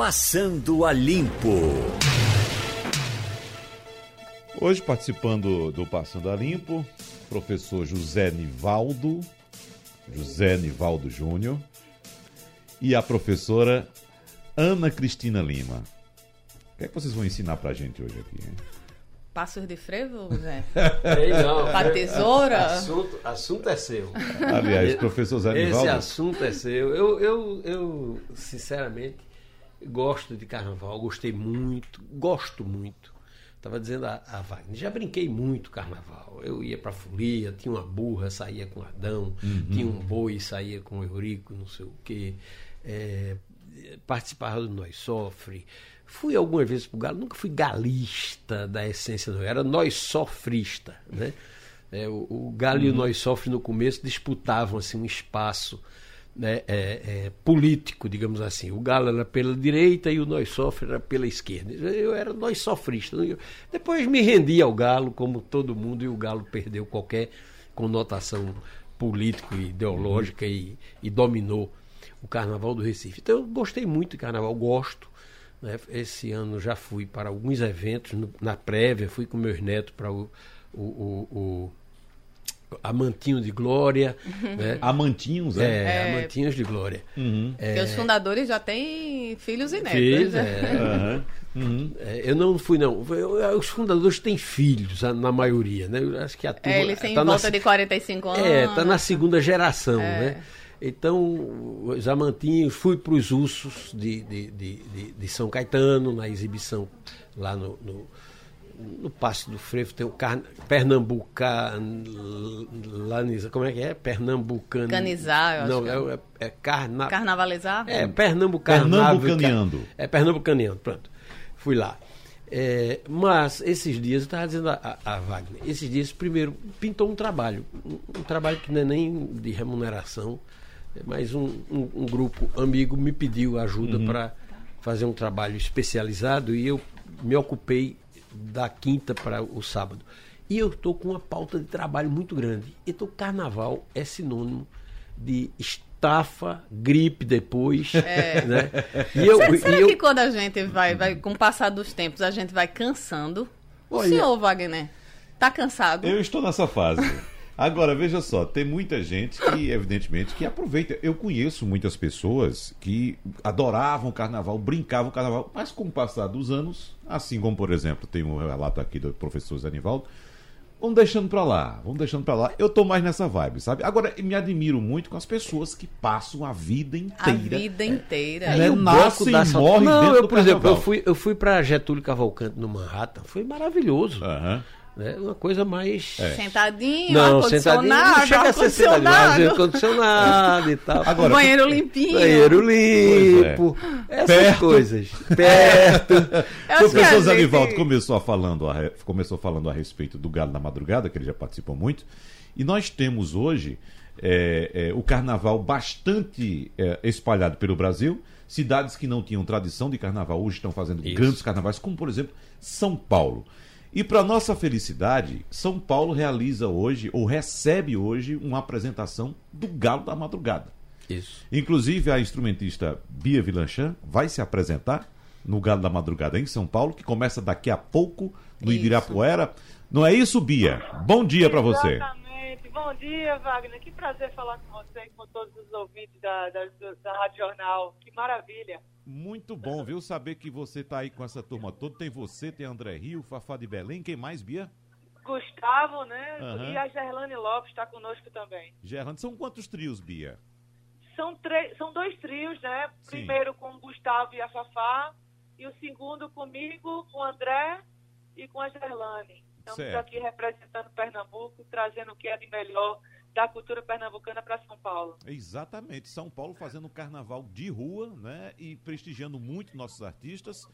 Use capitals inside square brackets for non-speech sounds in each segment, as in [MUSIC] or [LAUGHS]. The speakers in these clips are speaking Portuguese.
Passando a Limpo. Hoje participando do Passando a Limpo, professor José Nivaldo, José Nivaldo Júnior, e a professora Ana Cristina Lima. O que é que vocês vão ensinar pra gente hoje aqui? Hein? Passos de frevo, Zé? [LAUGHS] Não. Pra tesoura? Assunto, assunto é seu. Aliás, professor Zé Nivaldo. Esse assunto é seu. Eu, eu, eu, sinceramente, gosto de carnaval, gostei muito, gosto muito. Estava dizendo a, a Wagner, já brinquei muito carnaval. Eu ia para folia, tinha uma burra, saía com Adão, Uhum. tinha um boi, saía com Eurico, não sei o quê. É, participava do Nós Sofre. Fui algumas vezes pro Galo, nunca fui galista da essência, não. Era Nós Sofrista, né? É, o, o Galo e o Nós Sofre no começo disputavam assim, um espaço né, é, é, político, digamos assim. O Galo era pela direita e o Nós Sofre era pela esquerda. Eu era Nós Sofrista. Eu- depois me rendi ao Galo, como todo mundo, e o Galo perdeu qualquer conotação político e ideológica e, e dominou o Carnaval do Recife. Então eu gostei muito de Carnaval, gosto. né? Esse ano já fui para alguns eventos no- na prévia, fui com meus netos para o, o, o, o Amantinho de Glória, né? Amantinhos, é? É, É. Amantinhos de Glória. Uhum. Porque os fundadores já têm filhos e netos. Fiz, né? é. Uhum. É, eu não fui, não. Eu- eu- os fundadores têm filhos, na maioria, né? Eu acho que a turma. É, eles têm tá na volta se- de 45 anos. É, tá na segunda geração, É. né? Então, os amantinhos, fui para os ursos de, de, de, de- de São Caetano, na exibição lá no, no, no Passo do Frevo, tem o Carna, Pernambucan... Laniza, como é que é? Pernambucano... Canizar, eu acho Não, que é, é, é carna... Carnavalizar? É, Pernambucano. Pernambucaneando. É, Pernambucaneando, pronto. Fui lá. É, mas esses dias, eu estava dizendo a, a, Wagner, esses dias, primeiro, pintou um trabalho. Um, um trabalho que não é nem de remuneração, é mas um, um, um grupo amigo me pediu ajuda para fazer um trabalho especializado e eu me ocupei da quinta para o sábado. E eu estou com uma pauta de trabalho muito grande. Então, carnaval é sinônimo de estafa, gripe depois. Né? E eu, Será, e será eu- que quando a gente vai, vai, com o passar dos tempos, a gente vai cansando? O Olha- senhor, Wagner, tá cansado? Eu estou nessa fase. Agora, veja só, tem muita gente que, evidentemente, que aproveita. Eu conheço muitas pessoas que adoravam o carnaval, brincavam o carnaval, mas com o passar dos anos, assim como, por exemplo, tem um relato aqui do professor Zé Nivaldo, vamos deixando pra lá, vamos deixando pra lá. Eu tô mais nessa vibe, sabe? Agora, eu me admiro muito com as pessoas que passam a vida A inteira. vida inteira. Né? E o nasce e da Sal- morre Não, dentro eu, do por exemplo, eu fui, eu fui para Getúlio Cavalcante no Manhattan, foi maravilhoso. Aham. Né? Uma coisa mais. É. Sentadinho, Não, sentadinho, não ar-condicionado, chega a ser sentadinho, mas ar-condicionado, e tal. Agora, banheiro limpinho. Banheiro é. limpo, essas Perto. coisas. [LAUGHS] Perto. Eu acho que a professor Zé gente- Nivaldo começou, a falando a começou falando a respeito do Galo na Madrugada, que ele já participou muito. E nós temos hoje é, é, o carnaval bastante é, espalhado pelo Brasil. Cidades que não tinham tradição de carnaval hoje estão fazendo Isso. grandes carnavais, como por exemplo São Paulo. E para nossa felicidade, São Paulo realiza hoje, ou recebe hoje, uma apresentação do Galo da Madrugada. Isso. Inclusive, a instrumentista Bia Vilanchan vai se apresentar no Galo da Madrugada em São Paulo, que começa daqui a pouco no Isso. Ibirapuera. Não é isso, Bia? Bom dia para você. Exatamente. Bom dia, Wagner. Que prazer falar com você e com todos os ouvintes da, da, da Rádio Jornal. Que maravilha. Muito bom, viu? Saber que você tá aí com essa turma toda. Tem você, tem André Rio, Fafá de Belém. Quem mais, Bia? Gustavo, né? Aham. E a Gerlane Lopes está conosco também. Gerlando. São quantos trios, Bia? São, três, são dois trios, né? Sim. Primeiro com o Gustavo e a Fafá. E o segundo comigo, com o André e com a Gerlane. Estamos Certo. aqui representando Pernambuco, trazendo o que é de melhor da cultura pernambucana para São Paulo. Exatamente. São Paulo fazendo um carnaval de rua, né? E prestigiando muito nossos artistas.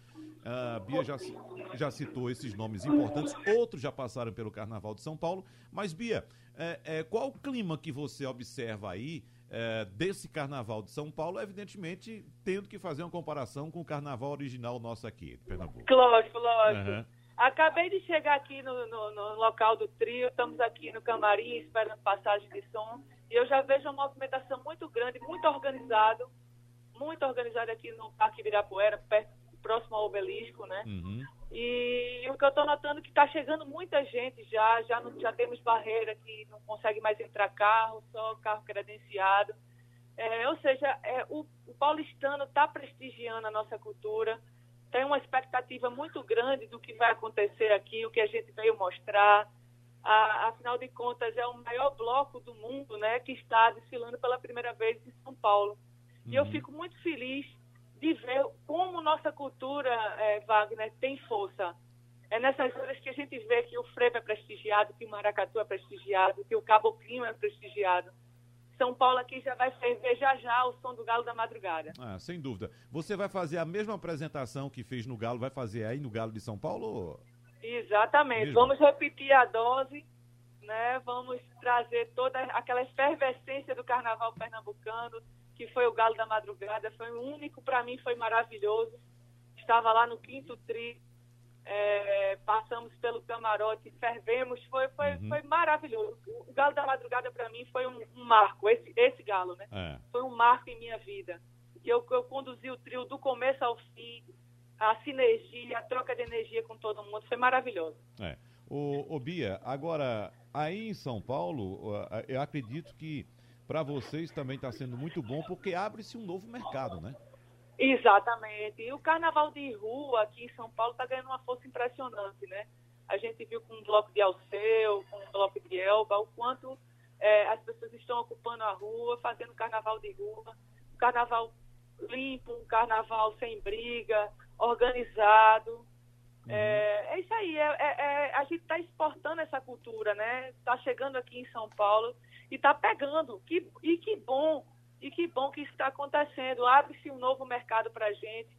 A Bia já, já citou esses nomes importantes. Outros já passaram pelo carnaval de São Paulo. Mas, Bia, é, é, qual o clima que você observa aí é, desse carnaval de São Paulo? Evidentemente, tendo que fazer uma comparação com o carnaval original nosso aqui, de Pernambuco. Lógico, lógico. Aham. Acabei de chegar aqui no, no- no local do trio, estamos aqui no camarim esperando passagem de som e eu já vejo uma movimentação muito grande, muito organizado, muito organizada aqui no Parque Ibirapuera, perto, próximo ao obelisco, né? Uhum. E o que eu estou notando é que está chegando muita gente já, já, não, já temos barreira que não consegue mais entrar carro, só carro credenciado. É, ou seja, é, o, o paulistano está prestigiando a nossa cultura, tem uma expectativa muito grande do que vai acontecer aqui, o que a gente veio mostrar. A, afinal de contas, é o maior bloco do mundo né, que está desfilando pela primeira vez em São Paulo. E eu Uhum. fico muito feliz de ver como nossa cultura, eh, Wagner, tem força. É nessas horas que a gente vê que o frevo é prestigiado, que o maracatu é prestigiado, que o caboclinho é prestigiado. São Paulo aqui já vai ferver já já o som do galo da madrugada. Ah, sem dúvida. Você vai fazer a mesma apresentação que fez no Galo, vai fazer aí no Galo de São Paulo? Exatamente. Mesmo? Vamos repetir a dose, né? Vamos trazer toda aquela efervescência do carnaval pernambucano, que foi o Galo da Madrugada. Foi o único, para mim, foi maravilhoso. Estava lá no quinto tri, é, passamos pelo camarote, fervemos, foi, foi, Uhum. foi maravilhoso. O Galo da Madrugada, para mim, foi um, um marco, esse, esse galo, né? É. foi um marco em minha vida. Que eu, eu conduzi o trio do começo ao fim, a sinergia, a troca de energia com todo mundo, foi maravilhoso. É. O, o Bia, agora, aí em São Paulo, eu acredito que para vocês também está sendo muito bom, porque abre-se um novo mercado, né? Exatamente. E o carnaval de rua aqui em São Paulo está ganhando uma força impressionante, né? A gente viu com o bloco de Alceu, com o bloco de Elba, o quanto eh, as pessoas estão ocupando a rua, fazendo carnaval de rua, um carnaval limpo, um carnaval sem briga, organizado. É, é isso aí, é, é- é- a gente está exportando essa cultura, né? Está chegando aqui em São Paulo e está pegando. Que, e que bom, e que bom que isso está acontecendo. Abre-se um novo mercado para a gente.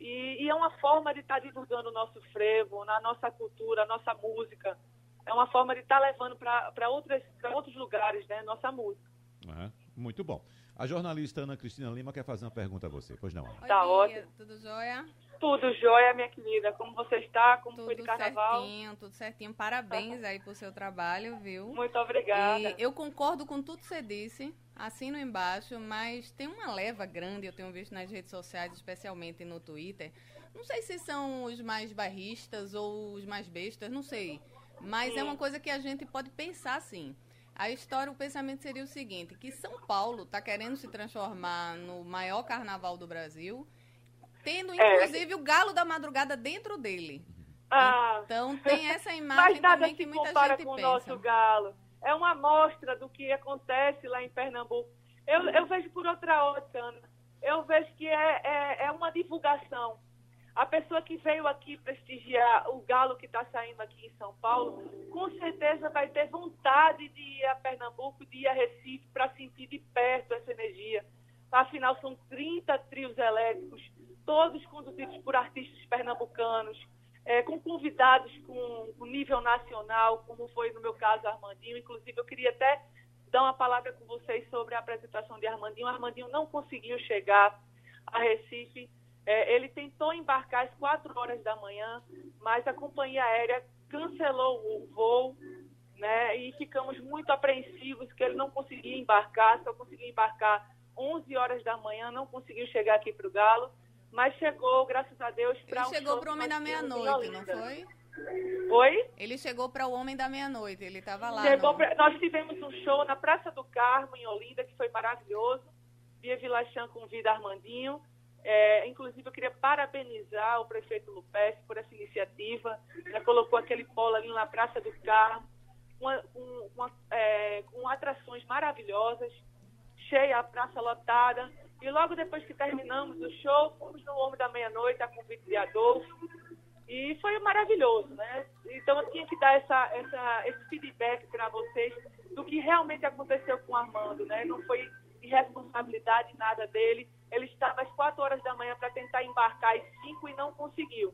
E, e é uma forma de estar divulgando o nosso frevo, na nossa cultura, a nossa música. É uma forma de estar levando para outros lugares, né? Nossa música. Aham. Muito bom. A jornalista Ana Cristina Lima quer fazer uma pergunta a você. Pois não, Ana. Tá ótimo. Tudo jóia? Tudo jóia, minha querida. Como você está? Como foi de Tudo carnaval? certinho, tudo certinho. Parabéns aí pro seu trabalho, viu? Muito obrigada. E eu concordo com tudo que você disse, assino embaixo, mas tem uma leva grande, eu tenho visto nas redes sociais, especialmente no Twitter. Não sei se são os mais barristas ou os mais bestas, não sei. Mas é uma coisa que a gente pode pensar assim. A história, o pensamento seria o seguinte, que São Paulo está querendo se transformar no maior carnaval do Brasil, tendo É. inclusive o galo da madrugada dentro dele. Ah, Então tem essa [LAUGHS] imagem também que muita gente com o pensa. nosso galo. É uma amostra do que acontece lá em Pernambuco. Eu, eu vejo por outra ótica, Ana. Eu vejo que é, é, é uma divulgação. A pessoa que veio aqui prestigiar o galo que está saindo aqui em São Paulo, com certeza vai ter vontade de ir a Pernambuco, de ir a Recife, para sentir de perto essa energia. Afinal, são 30 trios elétricos, todos conduzidos por artistas pernambucanos, é, com convidados com, com nível nacional, como foi no meu caso Armandinho. Inclusive, eu queria até dar uma palavra com vocês sobre a apresentação de Armandinho. Armandinho não conseguiu chegar a Recife. É, ele tentou embarcar às quatro horas da manhã, mas a companhia aérea cancelou o voo, né? E ficamos muito apreensivos que ele não conseguia embarcar, só conseguiu embarcar 11 horas da manhã, não conseguiu chegar aqui para o Galo, mas chegou, graças a Deus, para Ele um chegou pro que Homem da Meia-Noite, não foi? Oi? Ele chegou para o Homem da Meia-Noite, ele estava lá. Chegou no- pra- Nós tivemos um show na Praça do Carmo, em Olinda, que foi maravilhoso. Bia Vilachan convida Armandinho. É, inclusive, eu queria parabenizar o prefeito Lupes por essa iniciativa. Já colocou aquele polo ali na Praça do Carmo, com, a- com- com a- é, com atrações maravilhosas, cheia a praça lotada. E logo depois que terminamos o show, fomos no Homem da Meia-Noite, a convite de Adolfo. E foi maravilhoso, né? Então eu tinha que dar essa, essa, esse feedback para vocês do que realmente aconteceu com o Armando, né? Não foi irresponsabilidade nada dele. Ele estava às quatro horas da manhã para tentar embarcar às cinco e não conseguiu.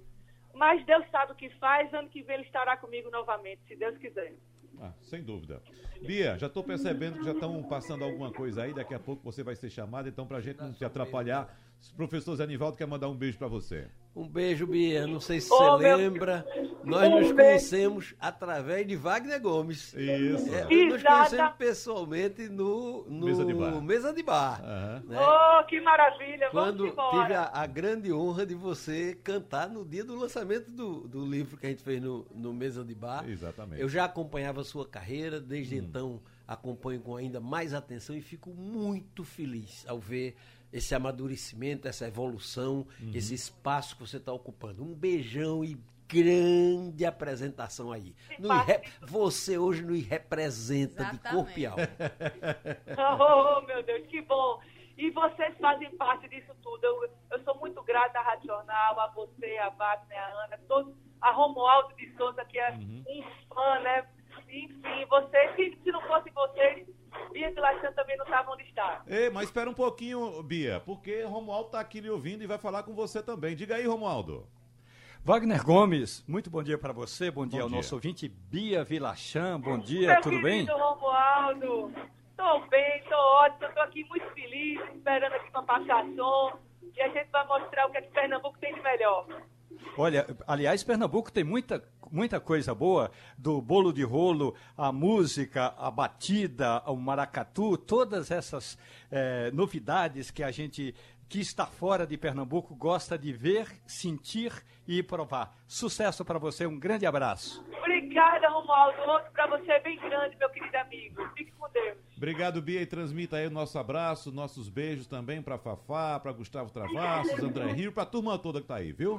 Mas Deus sabe o que faz, ano que vem ele estará comigo novamente, se Deus quiser. Ah, sem dúvida. Bia, já estou percebendo que já estão passando alguma coisa aí, daqui a pouco você vai ser chamada, então para a gente não te atrapalhar, professor Zé Nivaldo quer mandar um beijo para você. Um beijo, Bia. Não sei se Ô, você meu- lembra, nós Um nos beijo. conhecemos através de Wagner Gomes. Isso. É, conhecemos pessoalmente no, no Mesa de bar. Mesa de bar, Aham. né? Oh, que maravilha! Quando tive a, a grande honra de você cantar no dia do lançamento do, do livro que a gente fez no, no Mesa de Bar. Exatamente. Eu já acompanhava a sua carreira, desde Hum. então acompanho com ainda mais atenção e fico muito feliz ao ver esse amadurecimento, essa evolução, Uhum. esse espaço que você está ocupando. Um beijão e grande apresentação aí. Você hoje nos representa de corpo e alma. [LAUGHS] Oh, meu Deus, que bom. E vocês fazem parte disso tudo. Eu, eu sou muito grata à Rádio Jornal, a você, a Wagner, a Ana, todos, a Romualdo de Souza, que é Uhum. um fã, né? Enfim, vocês, se, se não fossem vocês, Bia Lacan também não estavam onde está. Ei, mas espera um pouquinho, Bia, porque Romualdo tá aqui lhe ouvindo e vai falar com você também. Diga aí, Romualdo. Wagner Gomes, muito bom dia para você, bom dia Bom ao dia. nosso ouvinte Bia Vilachan, bom dia, Meu tudo bem? Romualdo, tô bem, tô ótimo, tô aqui muito feliz, esperando aqui pra passar som. E a gente vai mostrar o que, é que Pernambuco tem de melhor. Olha, aliás, Pernambuco tem muita, muita coisa boa, do bolo de rolo, a música, a batida, o maracatu, todas essas eh, novidades que a gente que está fora de Pernambuco gosta de ver, sentir e provar. Sucesso para você, um grande abraço. Obrigada, Romualdo. Outro pra você bem grande, meu querido amigo. Fique com Deus. Obrigado, Bia, e transmita aí o nosso abraço, nossos beijos também pra Fafá, pra Gustavo Travassos, André Rio, pra turma toda que tá aí, viu?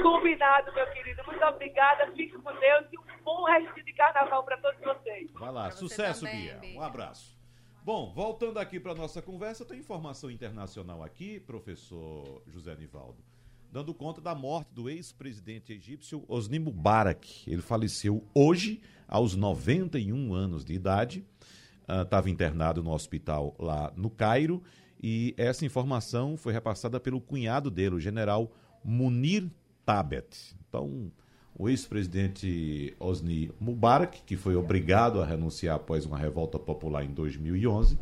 Combinado, meu querido. Muito obrigada. Fique com Deus e um bom resto de carnaval para todos vocês. Vai lá, você sucesso, também, Bia. Bia. Um abraço. Bom, voltando aqui para nossa conversa, tem informação internacional aqui, professor José Nivaldo, dando conta da morte do ex-presidente egípcio Osni Mubarak. Ele faleceu hoje, aos 91 anos de idade, estava internado no hospital lá no Cairo, e essa informação foi repassada pelo cunhado dele, o general Munir Tabet. Então, o ex-presidente Osni Mubarak, que foi obrigado a renunciar após uma revolta popular em 2011,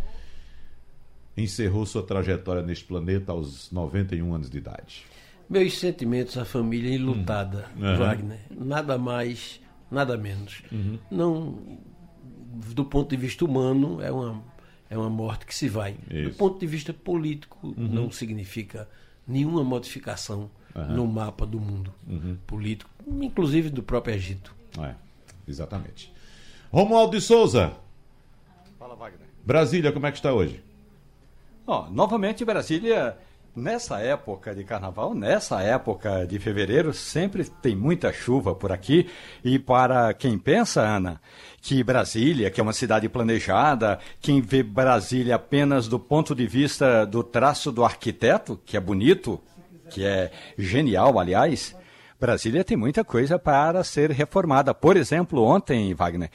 encerrou sua trajetória neste planeta aos 91 anos de idade. Meus sentimentos à família enlutada, Aham. Wagner. Nada mais, nada menos. Não, do ponto de vista humano, é uma, é uma morte que se vai. Isso. Do ponto de vista político, não significa nenhuma modificação no mapa do mundo político, inclusive do próprio Egito. É, exatamente. Romualdo de Souza, Fala, Wagner. Brasília, como é que está hoje? Ó, novamente Brasília, nessa época de carnaval, nessa época de fevereiro, sempre tem muita chuva por aqui. E para quem pensa, Ana, que Brasília, que é uma cidade planejada, quem vê Brasília apenas do ponto de vista do traço do arquiteto, que é bonito, que é genial, aliás, Brasília tem muita coisa para ser reformada. Por exemplo, ontem, Wagner,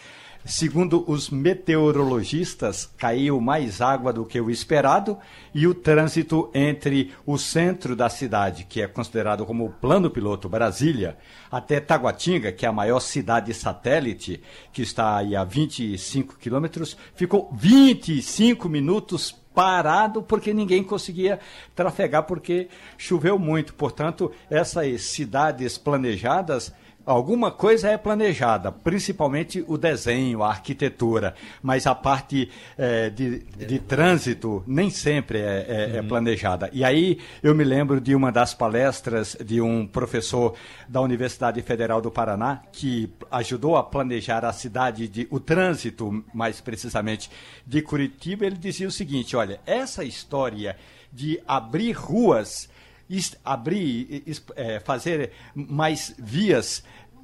segundo os meteorologistas, caiu mais água do que o esperado e o trânsito entre o centro da cidade, que é considerado como o plano piloto Brasília, até Taguatinga, que é a maior cidade satélite, que está aí a 25 quilômetros, ficou 25 minutos parado porque ninguém conseguia trafegar porque choveu muito. Portanto, essas cidades planejadas, alguma coisa é planejada, principalmente o desenho, a arquitetura, mas a parte eh, de, de trânsito nem sempre é, é- é planejada. E aí eu me lembro de uma das palestras de um professor da Universidade Federal do Paraná que ajudou a planejar a cidade de o trânsito, mais precisamente de Curitiba. Ele dizia o seguinte: olha, essa história de abrir ruas abrir, é, fazer mais vias,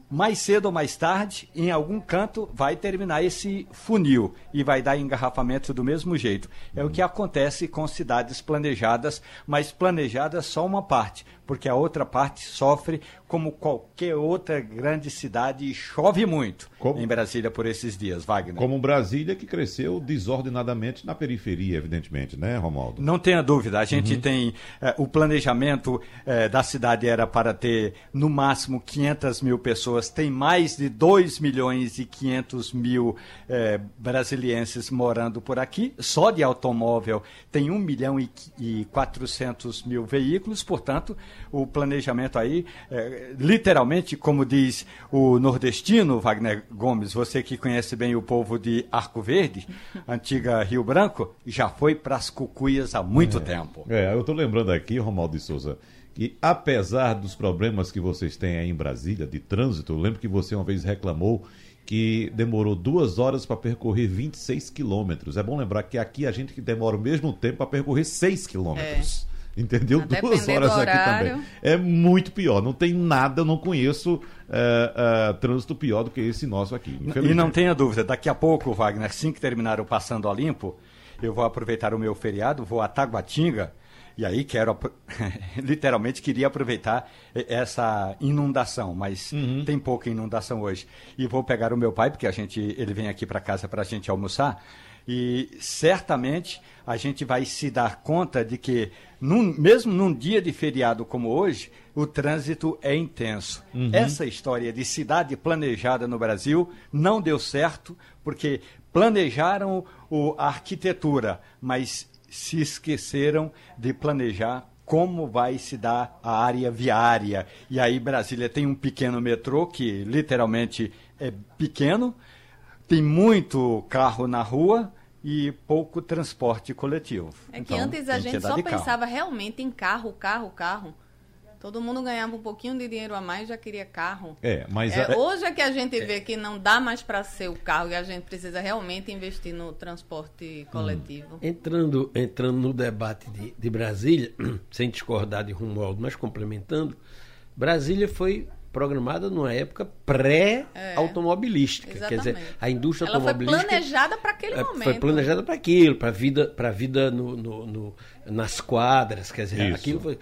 mais cedo ou mais tarde, em algum canto vai terminar esse funil e vai dar engarrafamento do mesmo jeito. É o que acontece com cidades planejadas, mas planejadas só uma parte, porque a outra parte sofre como qualquer outra grande cidade e chove muito Como- em Brasília por esses dias, Wagner. Como Brasília, que cresceu desordenadamente na periferia, evidentemente, né, Romualdo? Não tenha dúvida, a gente tem eh, o planejamento eh, da cidade era para ter no máximo 500 mil pessoas, tem mais de 2 milhões e 500 mil eh, brasilienses morando por aqui, só de automóvel tem 1 milhão e, e 400 mil veículos, portanto o planejamento aí, é, literalmente, como diz o nordestino Wagner Gomes, você que conhece bem o povo de Arco Verde, antiga Rio Branco, já foi para as cucuias há muito é, tempo. É, eu estou lembrando aqui, Romaldo de Souza, que apesar dos problemas que vocês têm aí em Brasília de trânsito, eu lembro que você uma vez reclamou que demorou duas horas para percorrer 26 quilômetros. É bom lembrar que aqui a gente que demora o mesmo tempo para percorrer 6 quilômetros. É. Entendeu? Até Duas horas aqui também. É muito pior. Não tem nada, eu não conheço é, é, trânsito pior do que esse nosso aqui. E não tenha dúvida, daqui a pouco, Wagner, assim que terminar o Passando a Limpo, eu vou aproveitar o meu feriado, vou a Taguatinga e aí quero, [LAUGHS] literalmente, queria aproveitar essa inundação, mas uhum. tem pouca inundação hoje. E vou pegar o meu pai, porque a gente, ele vem aqui para casa para a gente almoçar. E certamente a gente vai se dar conta de que, num, mesmo num dia de feriado como hoje, o trânsito é intenso. Uhum. Essa história de cidade planejada no Brasil não deu certo, porque planejaram o, a arquitetura, mas se esqueceram de planejar como vai se dar a área viária. E aí Brasília tem um pequeno metrô que literalmente é pequeno, tem muito carro na rua e pouco transporte coletivo. É que então, antes a gente só pensava realmente em carro, carro, carro. Todo mundo ganhava um pouquinho de dinheiro a mais já queria carro. É, mas é, a... hoje é que a gente vê que não dá mais para ser o carro e a gente precisa realmente investir no transporte coletivo. Hum. Entrando, entrando no debate de, de Brasília, [CLEARS THROAT] sem discordar de Romualdo, mas complementando, Brasília foi programada numa época pré-automobilística. É, Quer dizer, a indústria Ela automobilística. Foi planejada para aquele é, momento. Foi planejada para aquilo, para a vida, pra vida no, no, no, nas quadras. Quer dizer, Isso. aquilo foi.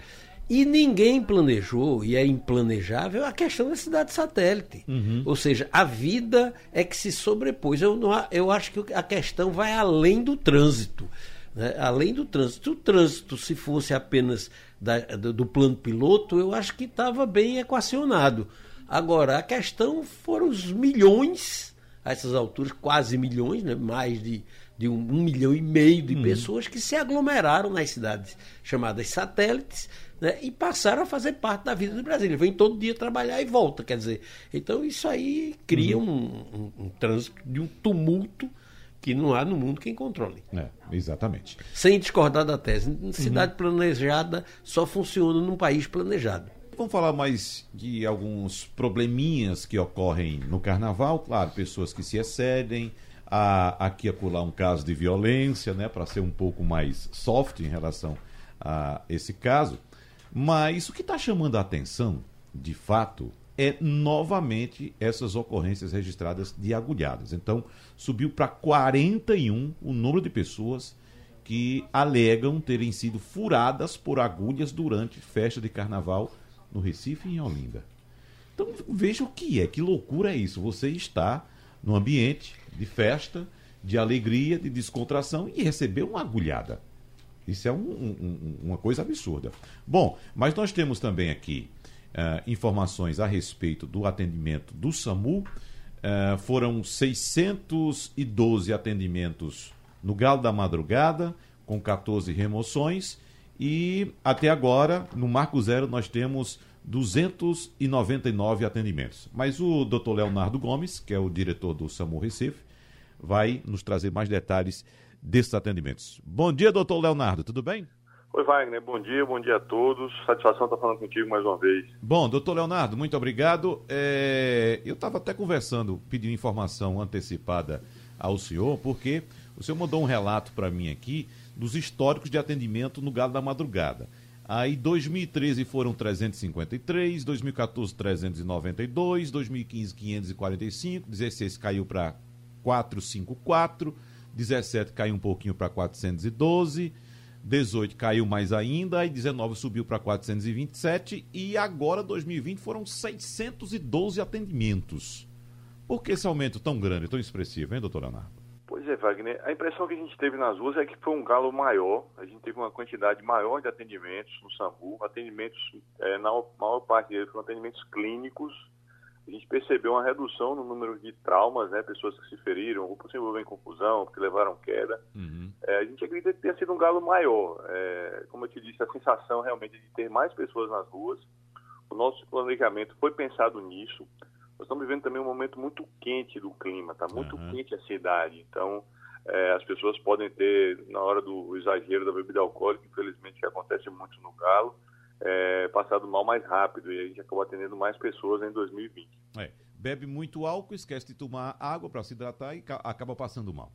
E ninguém planejou, e é implanejável, a questão da cidade satélite. Uhum. Ou seja, a vida é que se sobrepôs. Eu, não, eu acho que a questão vai além do trânsito. Né? Além do trânsito. Se o trânsito, se fosse apenas da, do, do plano piloto, eu acho que estava bem equacionado. Agora, a questão foram os milhões, a essas alturas, quase milhões, né? mais de, de um, um milhão e meio de uhum. pessoas que se aglomeraram nas cidades chamadas satélites né, e passaram a fazer parte da vida do Brasil. Ele vem todo dia trabalhar e volta, quer dizer. Então isso aí cria uhum. um, um, um trânsito de um tumulto que não há no mundo quem controle. É, exatamente. Sem discordar da tese. Cidade uhum. planejada só funciona num país planejado. Vamos falar mais de alguns probleminhas que ocorrem no carnaval. Claro, pessoas que se excedem. Há aqui acolá um caso de violência, né, para ser um pouco mais soft em relação a esse caso. Mas o que está chamando a atenção, de fato, é novamente essas ocorrências registradas de agulhadas. Então, subiu para 41 o número de pessoas que alegam terem sido furadas por agulhas durante festa de carnaval no Recife e em Olinda. Então, veja o que é, que loucura é isso. Você está no ambiente de festa, de alegria, de descontração e recebeu uma agulhada. Isso é um, um, uma coisa absurda. Bom, mas nós temos também aqui informações a respeito do atendimento do SAMU. Uh, foram 612 atendimentos no Galo da Madrugada, com 14 remoções. E até agora, no Marco Zero, nós temos 299 atendimentos. Mas o Dr. Leonardo Gomes, que é o diretor do SAMU Recife, vai nos trazer mais detalhes desses atendimentos. Bom dia, doutor Leonardo, tudo bem? Oi, Wagner, bom dia, bom dia a todos. Satisfação estar falando contigo mais uma vez. Bom, doutor Leonardo, muito obrigado. É... Eu estava até conversando, pedindo informação antecipada ao senhor, porque o senhor mandou um relato para mim aqui dos históricos de atendimento no Galo da Madrugada. Aí 2013 foram 353, 2014 392, 2015 545, 16 caiu para 454, 17 caiu um pouquinho para 412, 18 caiu mais ainda, e 19 subiu para 427 e agora 2020 foram 612 atendimentos. Por que esse aumento tão grande, tão expressivo, hein, doutor Leonardo? Pois é, Wagner. A impressão que a gente teve nas ruas é que foi um galo maior. A gente teve uma quantidade maior de atendimentos no SAMU. Atendimentos, é, na maior parte deles foram atendimentos clínicos, a gente percebeu uma redução no número de traumas, né? Pessoas que se feriram, ou se envolver em confusão, porque levaram queda. Uhum. É, a gente acredita que tenha sido um galo maior. É, como eu te disse, a sensação realmente de ter mais pessoas nas ruas. O nosso planejamento foi pensado nisso. Nós estamos vivendo também um momento muito quente do clima, está muito Uhum. quente a cidade. Então, é, as pessoas podem ter, na hora do exagero da bebida alcoólica, infelizmente que acontece muito no galo, é, passado mal mais rápido e a gente acabou atendendo mais pessoas em 2020. É, bebe muito álcool, esquece de tomar água para se hidratar e ca- acaba passando mal.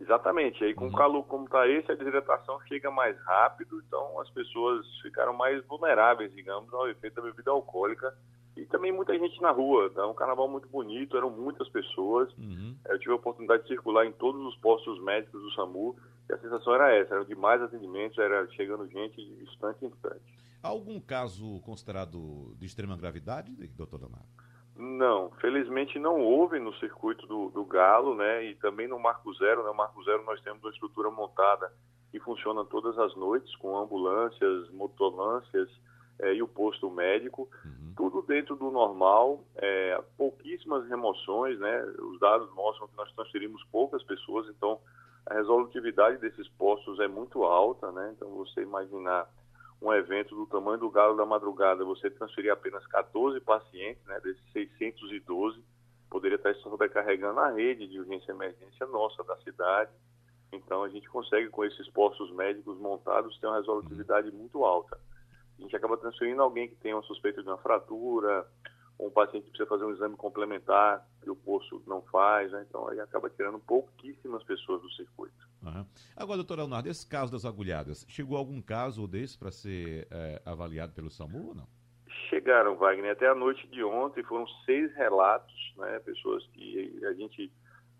Exatamente. Aí com Uhum. o calor como está esse, a desidratação chega mais rápido, então as pessoas ficaram mais vulneráveis, digamos, ao efeito da bebida alcoólica. E também muita gente na rua. É um carnaval muito bonito, eram muitas pessoas. Uhum. Eu tive a oportunidade de circular em todos os postos médicos do SAMU e a sensação era essa, eram de mais atendimentos, era chegando gente de instante em instante. Algum caso considerado de extrema gravidade, doutor Leonardo? Não, felizmente não houve no circuito do, do Galo, né? E também no Marco Zero, né? O Marco Zero nós temos uma estrutura montada que funciona todas as noites, com ambulâncias, motolâncias eh, e o posto médico, Uhum. tudo dentro do normal, eh, pouquíssimas remoções, né? Os dados mostram que nós transferimos poucas pessoas, então a resolutividade desses postos é muito alta, né? Então você imaginar um evento do tamanho do Galo da Madrugada, você transferir apenas 14 pacientes, né, desses 612, poderia estar sobrecarregando a rede de urgência e emergência nossa da cidade. Então, a gente consegue, com esses postos médicos montados, ter uma resolutividade muito alta. A gente acaba transferindo alguém que tem uma suspeita de uma fratura, um paciente que precisa fazer um exame complementar, que o posto não faz, né? Então, aí acaba tirando pouquíssimas pessoas do circuito. Aham. Agora, doutor Leonardo, esse caso das agulhadas, chegou algum caso desse para ser eh, avaliado pelo SAMU ou não? Chegaram, Wagner, até a noite de ontem foram seis relatos, né, pessoas que a gente,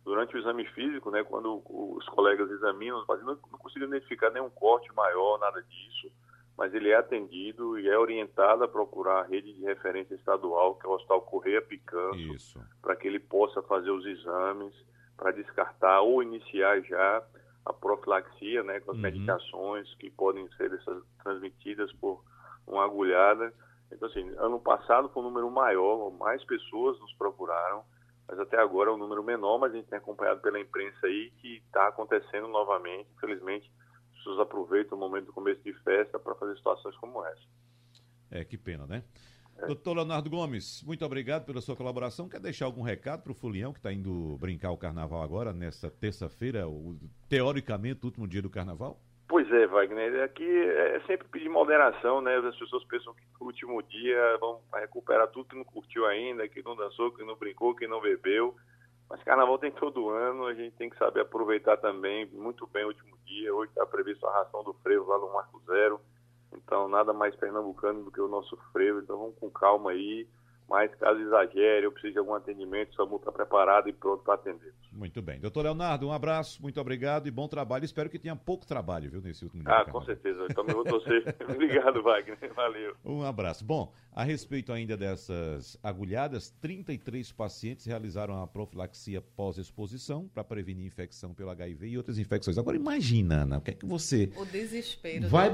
durante o exame físico, né, quando os colegas examinam, não, não conseguiram identificar nenhum corte maior, nada disso, mas ele é atendido e é orientado a procurar a rede de referência estadual, que é o Hospital Correia Picanso, Isso. para que ele possa fazer os exames, para descartar ou iniciar já a profilaxia, né, com as Uhum. medicações que podem ser essas, transmitidas por uma agulhada. Então, assim, ano passado foi um número maior, mais pessoas nos procuraram, mas até agora é um número menor, mas a gente tem acompanhado pela imprensa aí que está acontecendo novamente. Infelizmente, pessoas aproveitam o momento do começo de festa para fazer situações como essa. É, que pena, né? Doutor Leonardo Gomes, muito obrigado pela sua colaboração. Quer deixar algum recado para o Fulião, que está indo brincar o carnaval agora, nessa terça-feira, teoricamente, o último dia do carnaval? Pois é, Wagner. Aqui é sempre pedir moderação, né? As pessoas pensam que no último dia vão recuperar tudo que não curtiu ainda, que não dançou, que não brincou, que não bebeu. Mas carnaval tem todo ano, a gente tem que saber aproveitar também muito bem o último dia. Hoje está previsto a ração do frevo lá no Marco Zero. Então, nada mais pernambucano do que o nosso frevo. Então, vamos com calma aí. Mas caso exagere, eu preciso de algum atendimento, o SAMU está preparado e pronto para atender. Muito bem. Doutor Leonardo, um abraço, muito obrigado e bom trabalho. Espero que tenha pouco trabalho, viu, nesse último dia. Ah, com certeza. Eu também vou torcer. [LAUGHS] [LAUGHS] Obrigado, Wagner. Valeu. Um abraço. Bom, a respeito ainda dessas agulhadas, 33 pacientes realizaram a profilaxia pós-exposição para prevenir infecção pelo HIV e outras infecções. Agora imagina, Ana, o que é que você O desespero vai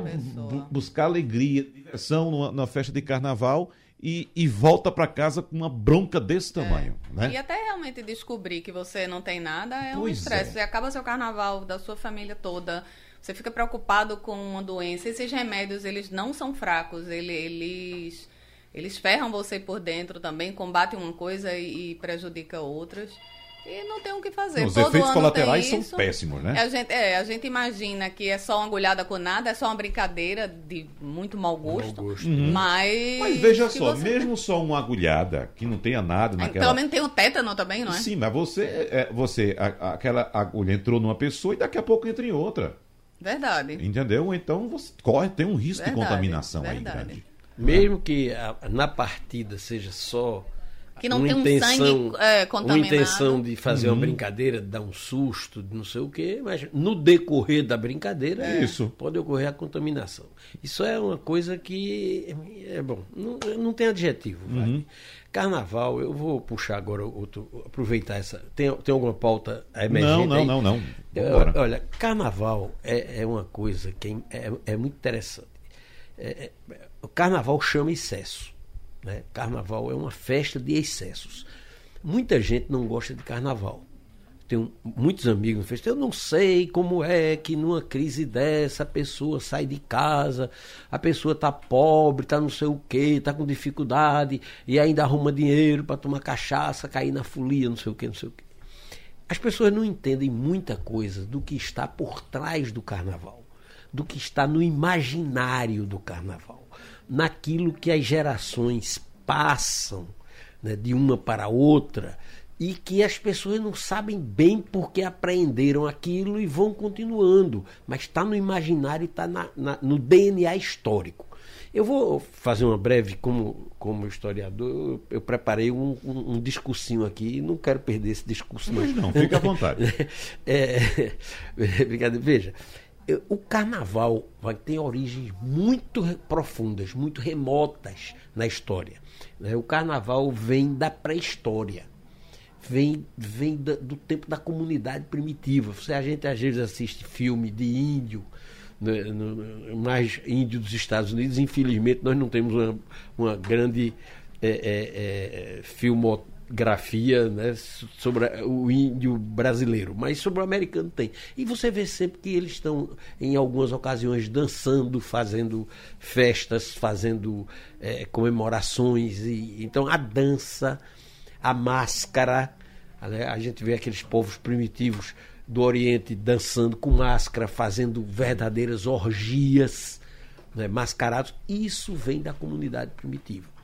buscar alegria, diversão numa, numa festa de carnaval e, e volta para casa com uma bronca desse tamanho, né? E até realmente descobrir que você não tem nada é um Pois estresse. é. Você acaba seu carnaval da sua família toda. Você fica preocupado com uma doença. Esses remédios, eles não são fracos. Ele- Eles, eles ferram você por dentro também, combatem uma coisa e, e prejudica outras. E não tem o que fazer. Os Todo efeitos ano colaterais são péssimos, né? A gente, é, a gente imagina que é só uma agulhada com nada, é só uma brincadeira de muito mau gosto. Mau gosto. Mas. Mas veja só, você- mesmo só uma agulhada que não tenha nada naquela. Pelo menos tem o tétano também, não é? Sim, mas você, é, você a- aquela agulha entrou numa pessoa e daqui a pouco entra em outra. Verdade. Entendeu? Então você corre, tem um risco de Verdade, contaminação verdade. aí grande. Mesmo que a- na partida seja só Que não uma tem um intenção, sangue é, uma contaminado. intenção de fazer Uhum. uma brincadeira, de dar um susto, de não sei o quê, mas no decorrer da brincadeira É isso. pode ocorrer a contaminação. Isso é uma coisa que é bom, não, não tem adjetivo. Uhum. Carnaval, eu vou puxar agora outro, aproveitar essa. Tem, tem alguma pauta emergente? Não, não, aí? não, não. Olha, carnaval é, é uma coisa que é, é- é muito interessante. É- é- o carnaval chama excesso. Né? Carnaval é uma festa de excessos. Muita gente não gosta de carnaval. Tenho muitos amigos no festival. Eu não sei como é que numa crise dessa a pessoa sai de casa, a pessoa está pobre, está não sei o quê, está com dificuldade e ainda arruma dinheiro para tomar cachaça, cair na folia, não sei o quê, não sei o quê. As pessoas não entendem muita coisa do que está por trás do carnaval, do que está no imaginário do carnaval, naquilo que as gerações passam né, de uma para outra e que as pessoas não sabem bem porque aprenderam aquilo e vão continuando, mas está no imaginário e está no DNA histórico. Eu vou fazer uma breve, como, como historiador, eu, eu preparei um, um, um, discursinho aqui, não quero perder esse discurso. Mas não, fica à vontade. [LAUGHS] é, [LAUGHS] veja, o carnaval vai ter origens muito profundas, muito remotas na história. Né? O carnaval vem da pré-história vem, vem do tempo da comunidade primitiva. Se a gente às vezes assiste filme de índio, né, mais índio dos Estados Unidos, infelizmente nós não temos uma, uma grande é, é, é, filmografia né, sobre o índio brasileiro, mas sobre o americano tem. E você vê sempre que eles estão, em algumas ocasiões, dançando, fazendo festas, fazendo é, comemorações. E, então a dança a máscara. Né? A gente vê aqueles povos primitivos do Oriente dançando com máscara, fazendo verdadeiras orgias, né? mascarados. Isso vem da comunidade primitiva.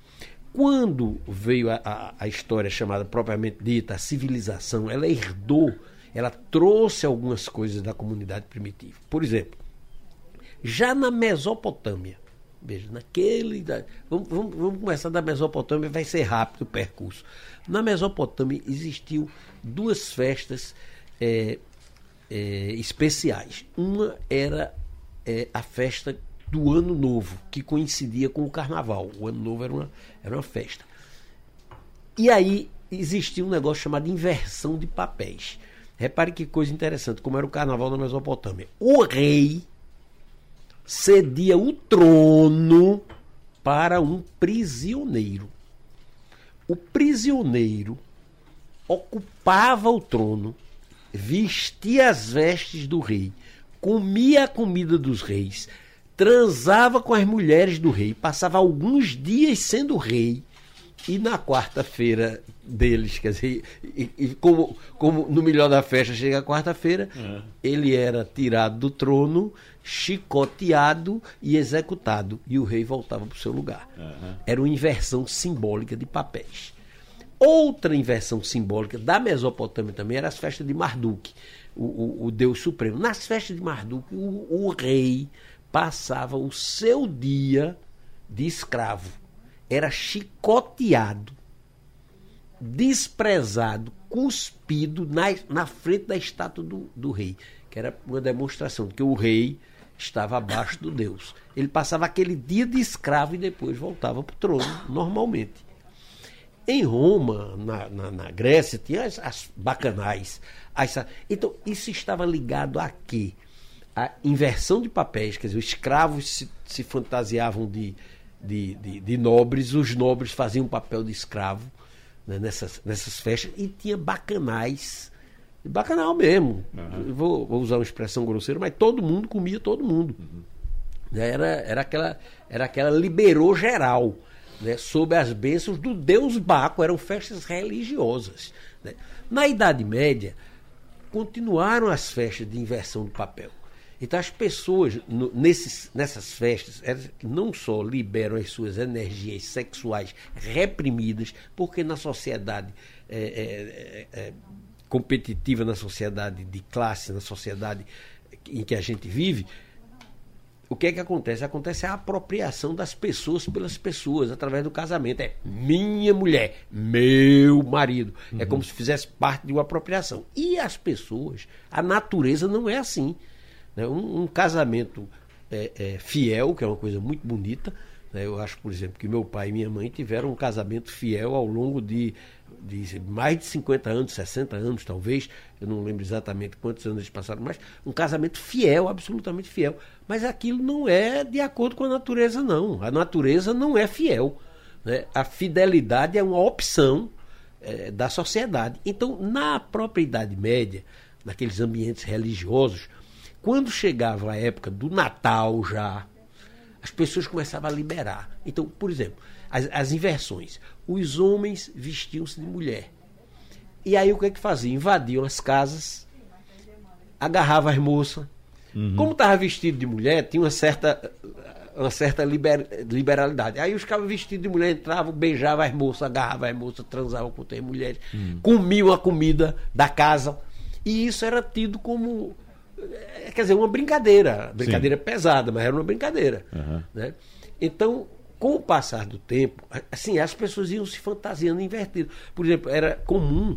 Quando veio a, a, a história chamada propriamente dita, a civilização, ela herdou, ela trouxe algumas coisas da comunidade primitiva. Por exemplo, já na Mesopotâmia, veja, naquele. Vamos, vamos, vamos começar da Mesopotâmia, vai ser rápido o percurso. Na Mesopotâmia existiu duas festas é, é, especiais. Uma era é, a festa do Ano Novo, que coincidia com o Carnaval. O Ano Novo era uma, era uma festa. E aí existia um negócio chamado inversão de papéis. Repare que coisa interessante, como era o Carnaval na Mesopotâmia. O rei cedia o trono para um prisioneiro o prisioneiro ocupava o trono, vestia as vestes do rei, comia a comida dos reis, transava com as mulheres do rei, passava alguns dias sendo rei, e na quarta-feira deles, quer dizer, e, e como, como no melhor da festa chega a quarta-feira, é. ele era tirado do trono, chicoteado e executado, e o rei voltava para o seu lugar. Uhum. Era uma inversão simbólica de papéis. Outra inversão simbólica da Mesopotâmia também era as festas de Marduk, o, o, o deus supremo. Nas festas de Marduk, o, o rei passava o seu dia de escravo. Era chicoteado, desprezado, cuspido na, na frente da estátua do, do rei, que era uma demonstração de que o rei estava abaixo do Deus. Ele passava aquele dia de escravo e depois voltava para o trono, normalmente. Em Roma, na, na, na Grécia, tinha as, as bacanais. As, então, isso estava ligado a quê? A inversão de papéis, quer dizer, os escravos se, se fantasiavam de, de, de, de, nobres, os nobres faziam o papel de escravo né, nessas, nessas festas, e tinha bacanais bacanal mesmo. Uhum. Vou, vou, usar uma expressão grosseira, mas todo mundo comia todo mundo. Uhum. Era, era, aquela, era aquela liberou geral, né, sob as bênçãos do deus Baco, eram festas religiosas. Né. Na Idade Média, continuaram as festas de inversão do papel. Então as pessoas no, nesses, nessas festas elas não só liberam as suas energias sexuais reprimidas, porque na sociedade é, é, é, competitiva na sociedade de classe, na sociedade em que a gente vive, o que é que acontece? Acontece a apropriação das pessoas pelas pessoas através do casamento. É minha mulher, meu marido. É uhum. É como se fizesse parte de uma apropriação. E as pessoas, a natureza não é assim. Né? Um, um, casamento é, é, fiel, que é uma coisa muito bonita. Né? Eu acho, por exemplo, que meu pai e minha mãe tiveram um casamento fiel ao longo de de mais de 50 anos, 60 anos talvez, eu não lembro exatamente quantos anos eles passaram, mas um casamento fiel, absolutamente fiel. Mas aquilo não é de acordo com a natureza, não. A natureza não é fiel. Né? A fidelidade é uma opção é, da sociedade. Então, na própria Idade Média, naqueles ambientes religiosos, quando chegava a época do Natal já, as pessoas começavam a liberar. Então, por exemplo, as, as inversões. Os homens vestiam-se de mulher. E aí o que é que faziam? Invadiam as casas, agarravam as moças. Uhum. Como estava vestido de mulher, tinha uma certa uma certa liber, liberalidade. Aí os caras vestidos de mulher entravam, beijavam as moças, agarravam as moças, transavam com as mulheres, hum. comiam a comida da casa. E isso era tido como. Eh, quer dizer, uma brincadeira. Brincadeira Sim. pesada, mas era uma brincadeira. Uhum. Né? Então, com o passar do tempo, assim, as pessoas iam se fantasiando invertido. Por exemplo, era comum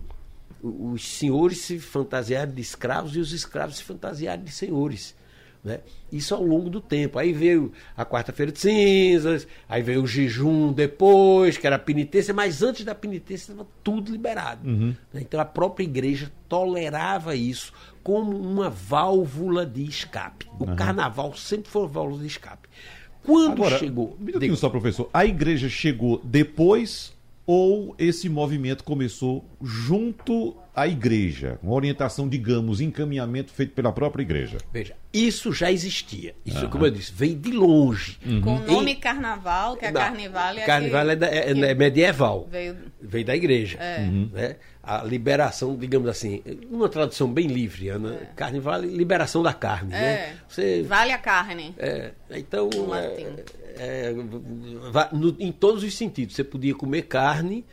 os senhores se fantasiarem de escravos e os escravos se fantasiarem de senhores. Né? Isso ao longo do tempo. Aí veio a quarta-feira de cinzas, aí veio o jejum depois, que era a penitência, mas antes da penitência estava tudo liberado. Uhum. Né? Então a própria igreja tolerava isso como uma válvula de escape. O uhum. carnaval sempre foi uma válvula de escape. Quando Agora, chegou. Me diga só, professor. A igreja chegou depois ou esse movimento começou junto à igreja? Uma orientação, digamos, encaminhamento feito pela própria igreja? Veja, isso já existia. Isso, uhum. como eu disse, veio de longe. Uhum. Com o nome em... carnaval, que é carnaval. É carnaval é, da, é, é, medieval. Veio... veio da igreja. É. Uhum. Né? A liberação, digamos assim, uma tradução bem livre, Ana. É. Carnaval é liberação da carne. Né? É. Né? Você... Vale a carne. É. Então, é, no, em todos os sentidos. Você podia comer carne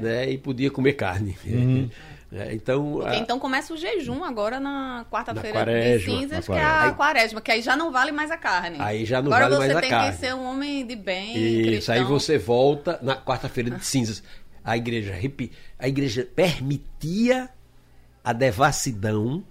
né? e podia comer carne. Uhum. [LAUGHS] É, então, Porque, a... então começa o jejum agora na quarta-feira de cinzas, que é a quaresma, que aí já não vale mais a carne. Aí já não agora vale mais a carne. Agora você tem que ser um homem de bem, Isso, cristão. aí você volta na quarta-feira de cinzas. A igreja, a igreja permitia a devassidão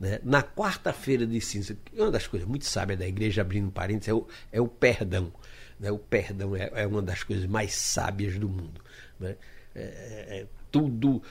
né? na quarta-feira de cinzas. Uma das coisas muito sábias da igreja, abrindo parênteses, é o, é o perdão. Né? O perdão é, é, uma das coisas mais sábias do mundo. Né? É, é, é tudo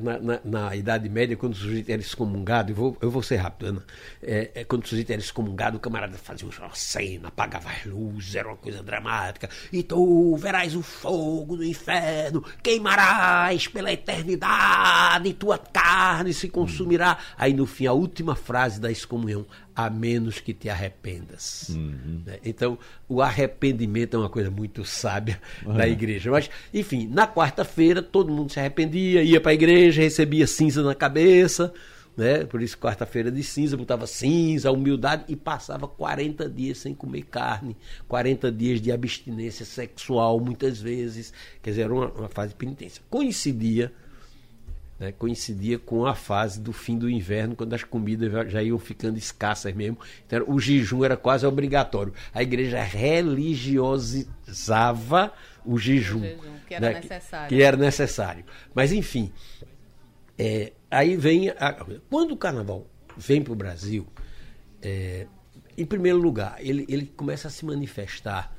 na, na, na, Idade Média, quando o sujeito era excomungado, eu vou, eu vou ser rápido, Ana, é, é, quando o sujeito era excomungado, o camarada fazia uma cena, apagava as luzes, era uma coisa dramática, e tu verás o fogo do inferno, queimarás pela eternidade, tua carne se consumirá. Aí no fim, a última frase da excomunhão, a menos que te arrependas. Uhum. Né? Então, o arrependimento é uma coisa muito sábia uhum. da igreja. Mas, enfim, na quarta-feira todo mundo se arrependia, ia para a igreja, recebia cinza na cabeça, né? por isso quarta-feira de cinza, botava cinza, humildade e passava 40 dias sem comer carne, 40 dias de abstinência sexual, muitas vezes. Quer dizer, era uma, uma fase de penitência. Coincidia né, coincidia com a fase do fim do inverno, quando as comidas já, já iam ficando escassas mesmo. Então, o jejum era quase obrigatório. A igreja religiosizava o jejum. O jejum que era né, necessário. Que, que, era necessário. Mas, enfim, é, aí vem. A, quando o carnaval vem para o Brasil, é, em primeiro lugar, ele, ele começa a se manifestar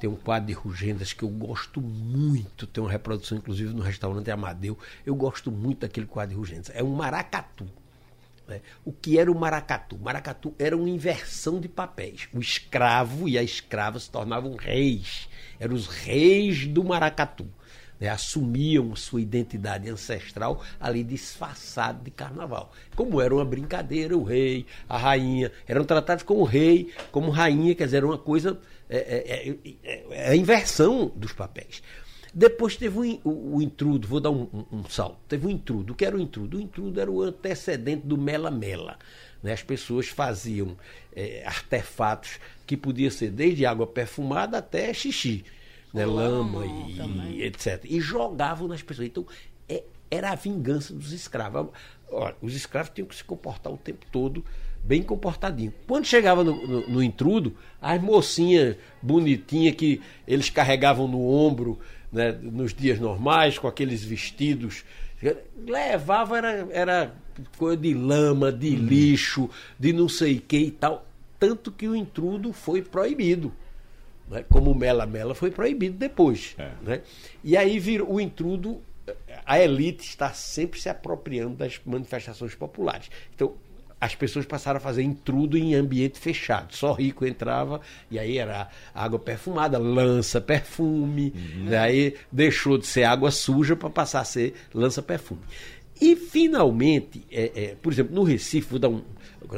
tem um quadro de Rugendas que eu gosto muito. Tem uma reprodução, inclusive, no restaurante Amadeu. Eu gosto muito daquele quadro de Rugendas. É um maracatu. Né? O que era o maracatu? Maracatu era uma inversão de papéis. O escravo e a escrava se tornavam reis. Eram os reis do maracatu. Né? Assumiam sua identidade ancestral ali disfarçado de carnaval. Como era uma brincadeira, o rei, a rainha, eram tratados como rei, como rainha, quer dizer, era uma coisa é, é, é, é, a inversão dos papéis. Depois teve o, o, o intrudo, vou dar um, um, um, salto. Teve o intrudo. O que era o intrudo? O intrudo era o antecedente do mela-mela. Né? As pessoas faziam é, artefatos que podiam ser desde água perfumada até xixi, né? lama e, e, etc. E jogavam nas pessoas. Então, é, era a vingança dos escravos. Olha, os escravos tinham que se comportar o tempo todo bem comportadinho. Quando chegava no, no, no intrudo, as mocinhas bonitinhas que eles carregavam no ombro né, nos dias normais, com aqueles vestidos, levava era, era coisa de lama, de uhum. lixo, de não sei o que e tal. Tanto que o intrudo foi proibido. Né? Como o Mela Mela foi proibido depois. É. Né? E aí virou o intrudo, a elite está sempre se apropriando das manifestações populares. Então, as pessoas passaram a fazer intrudo em ambiente fechado. Só rico entrava e aí era água perfumada, lança perfume. Uhum. Aí deixou de ser água suja para passar a ser lança perfume. E finalmente, é, é, por exemplo, no Recife, vou dar um,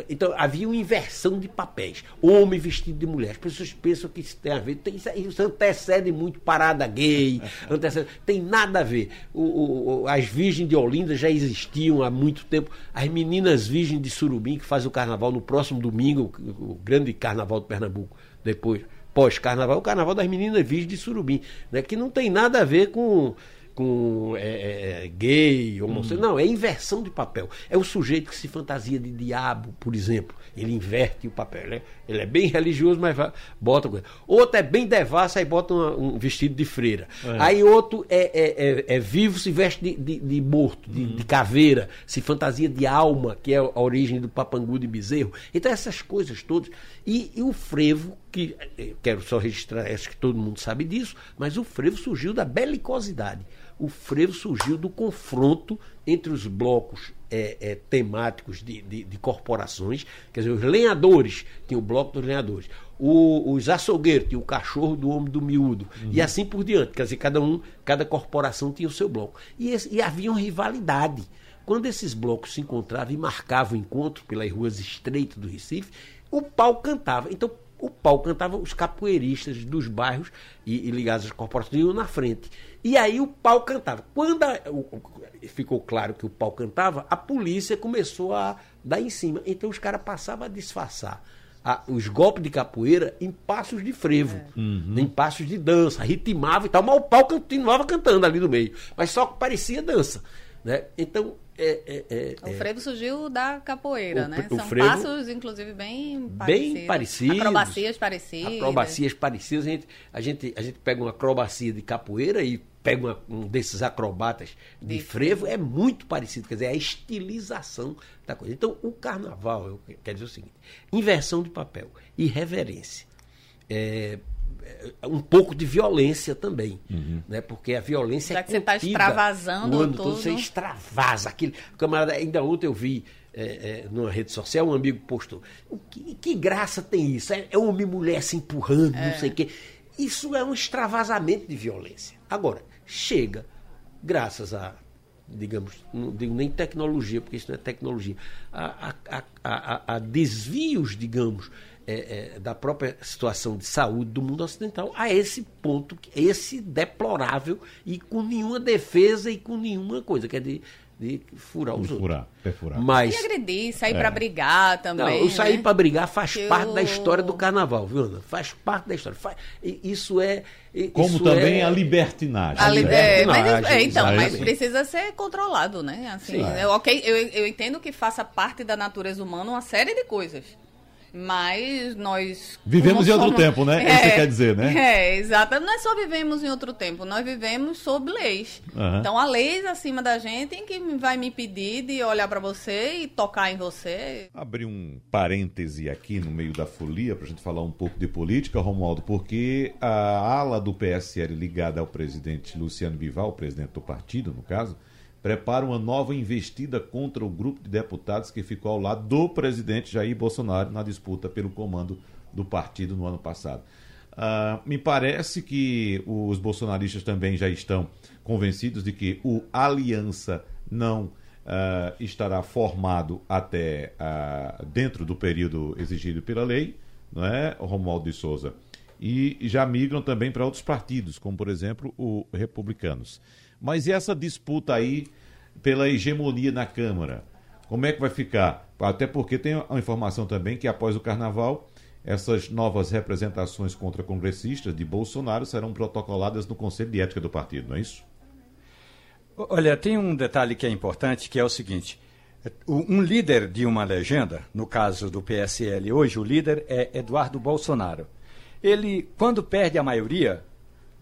então havia uma inversão de papéis. Homem vestido de mulher. As pessoas pensam que isso tem a ver. Tem, isso antecede muito parada gay. [LAUGHS] Antecede, tem nada a ver. O, o, as virgens de Olinda já existiam há muito tempo. As meninas virgens de Surubim, que faz o carnaval no próximo domingo, o, o grande carnaval de Pernambuco, depois, pós-carnaval, o carnaval das meninas virgens de Surubim. Né, que não tem nada a ver com com é, é, é gay, homossexual. Hum. Não, é inversão de papel. É o sujeito que se fantasia de diabo, por exemplo. Ele inverte o papel. Ele é, ele é bem religioso, mas vai, bota coisa. Outro é bem devasso, aí bota uma, um vestido de freira. É. Aí outro é, é, é, vivo, se veste de, de, de morto, de, hum. de, caveira, se fantasia de alma, que é a origem do papangu de bezerro. Então, essas coisas todas. E, e o frevo, que quero só registrar, acho que todo mundo sabe disso, mas o frevo surgiu da belicosidade o frevo surgiu do confronto entre os blocos é, é, temáticos de, de, de, corporações, quer dizer, os lenhadores tinham o bloco dos lenhadores, o, os açougueiros tinham o cachorro do homem do miúdo, uhum. e assim por diante, quer dizer, cada um, cada corporação tinha o seu bloco. E, esse, e havia uma rivalidade. Quando esses blocos se encontravam e marcavam o encontro pelas ruas estreitas do Recife, o pau cantava. Então, o pau cantava os capoeiristas dos bairros e, e ligados às corporações iam na frente. E aí o pau cantava. Quando a, o, ficou claro que o pau cantava, a polícia começou a dar em cima. Então os caras passavam a disfarçar a, os golpes de capoeira em passos de frevo, é. uhum. em passos de dança, ritmava e tal, mas o pau continuava cantando ali no meio. Mas só que parecia dança. Né? Então é, é, é, o frevo surgiu da capoeira, o, né? O São frevo, passos, inclusive, bem parecidos. Bem parecidos. Acrobacias parecidas. Acrobacias parecidas. A gente, a, gente, a gente pega uma acrobacia de capoeira e pega uma, um desses acrobatas de, frevo, é muito parecido. Quer dizer, é a estilização da coisa. Então, o carnaval, eu quero dizer o seguinte: inversão de papel, irreverência. É, é, um pouco de violência também, uhum. né? Porque a violência Já é que você está extravasando o ano todo, você extravasa aquilo. Camarada, ainda ontem eu vi é, é, numa rede social, um amigo postou. Que, que graça tem isso? É, é homem e mulher se empurrando, não é. sei o quê. Isso é um extravasamento de violência. Agora, chega, graças a, digamos, não digo nem tecnologia, porque isso não é tecnologia, a, a, a, a desvios, digamos, é, é, da própria situação de saúde do mundo ocidental a esse ponto, esse deplorável e com nenhuma defesa e com nenhuma coisa. Quer dizer, de furar os furar, outros. Perfurar. Mas, e agredir, sair é. para brigar também. Não, o sair né? para brigar faz que parte eu... da história do carnaval, viu, Ana? Faz parte da história. Faz, isso é. Como isso também é... a libertinagem. A li... é, mas, é, então, mas precisa ser controlado, né? Assim, eu, ok, eu, eu entendo que faça parte da natureza humana uma série de coisas. Mas nós. Vivemos em outro somos... tempo, né? É, Isso quer dizer, né? É, exato. Não é só vivemos em outro tempo, nós vivemos sob leis. Uhum. Então, há leis acima da gente em que vai me impedir de olhar para você e tocar em você. Abrir um parêntese aqui no meio da folia para a gente falar um pouco de política, Romualdo, porque a ala do PSL ligada ao presidente Luciano Bival, presidente do partido, no caso prepara uma nova investida contra o grupo de deputados que ficou ao lado do presidente Jair Bolsonaro na disputa pelo comando do partido no ano passado. Uh, me parece que os bolsonaristas também já estão convencidos de que o Aliança não uh, estará formado até uh, dentro do período exigido pela lei, não é, Romualdo de Souza? E já migram também para outros partidos, como por exemplo o Republicanos. Mas e essa disputa aí pela hegemonia na Câmara? Como é que vai ficar? Até porque tem a informação também que após o carnaval, essas novas representações contra congressistas de Bolsonaro serão protocoladas no Conselho de Ética do partido, não é isso? Olha, tem um detalhe que é importante, que é o seguinte: um líder de uma legenda, no caso do PSL hoje, o líder é Eduardo Bolsonaro. Ele, quando perde a maioria,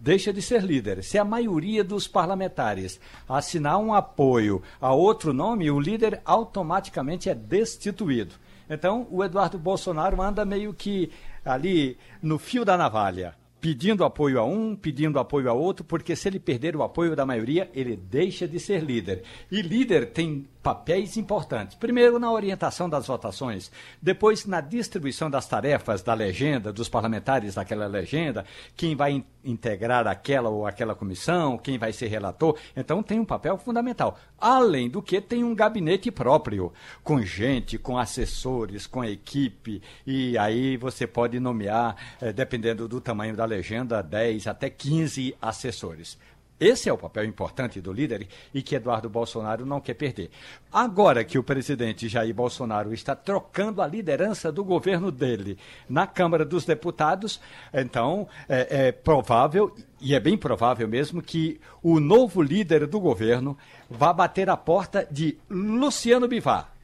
deixa de ser líder. Se a maioria dos parlamentares assinar um apoio a outro nome, o líder automaticamente é destituído. Então, o Eduardo Bolsonaro anda meio que ali no fio da navalha, pedindo apoio a um, pedindo apoio a outro, porque se ele perder o apoio da maioria, ele deixa de ser líder. E líder tem papéis importantes. Primeiro, na orientação das votações, depois, na distribuição das tarefas da legenda, dos parlamentares daquela legenda, quem vai integrar aquela ou aquela comissão, quem vai ser relator. Então, tem um papel fundamental. Além do que, tem um gabinete próprio, com gente, com assessores, com equipe, e aí você pode nomear, eh, dependendo do tamanho da legenda, 10 até 15 assessores. Esse é o papel importante do líder e que Eduardo Bolsonaro não quer perder. Agora que o presidente Jair Bolsonaro está trocando a liderança do governo dele na Câmara dos Deputados, então é, é provável, e é bem provável mesmo, que o novo líder do governo vá bater a porta de Luciano Bivar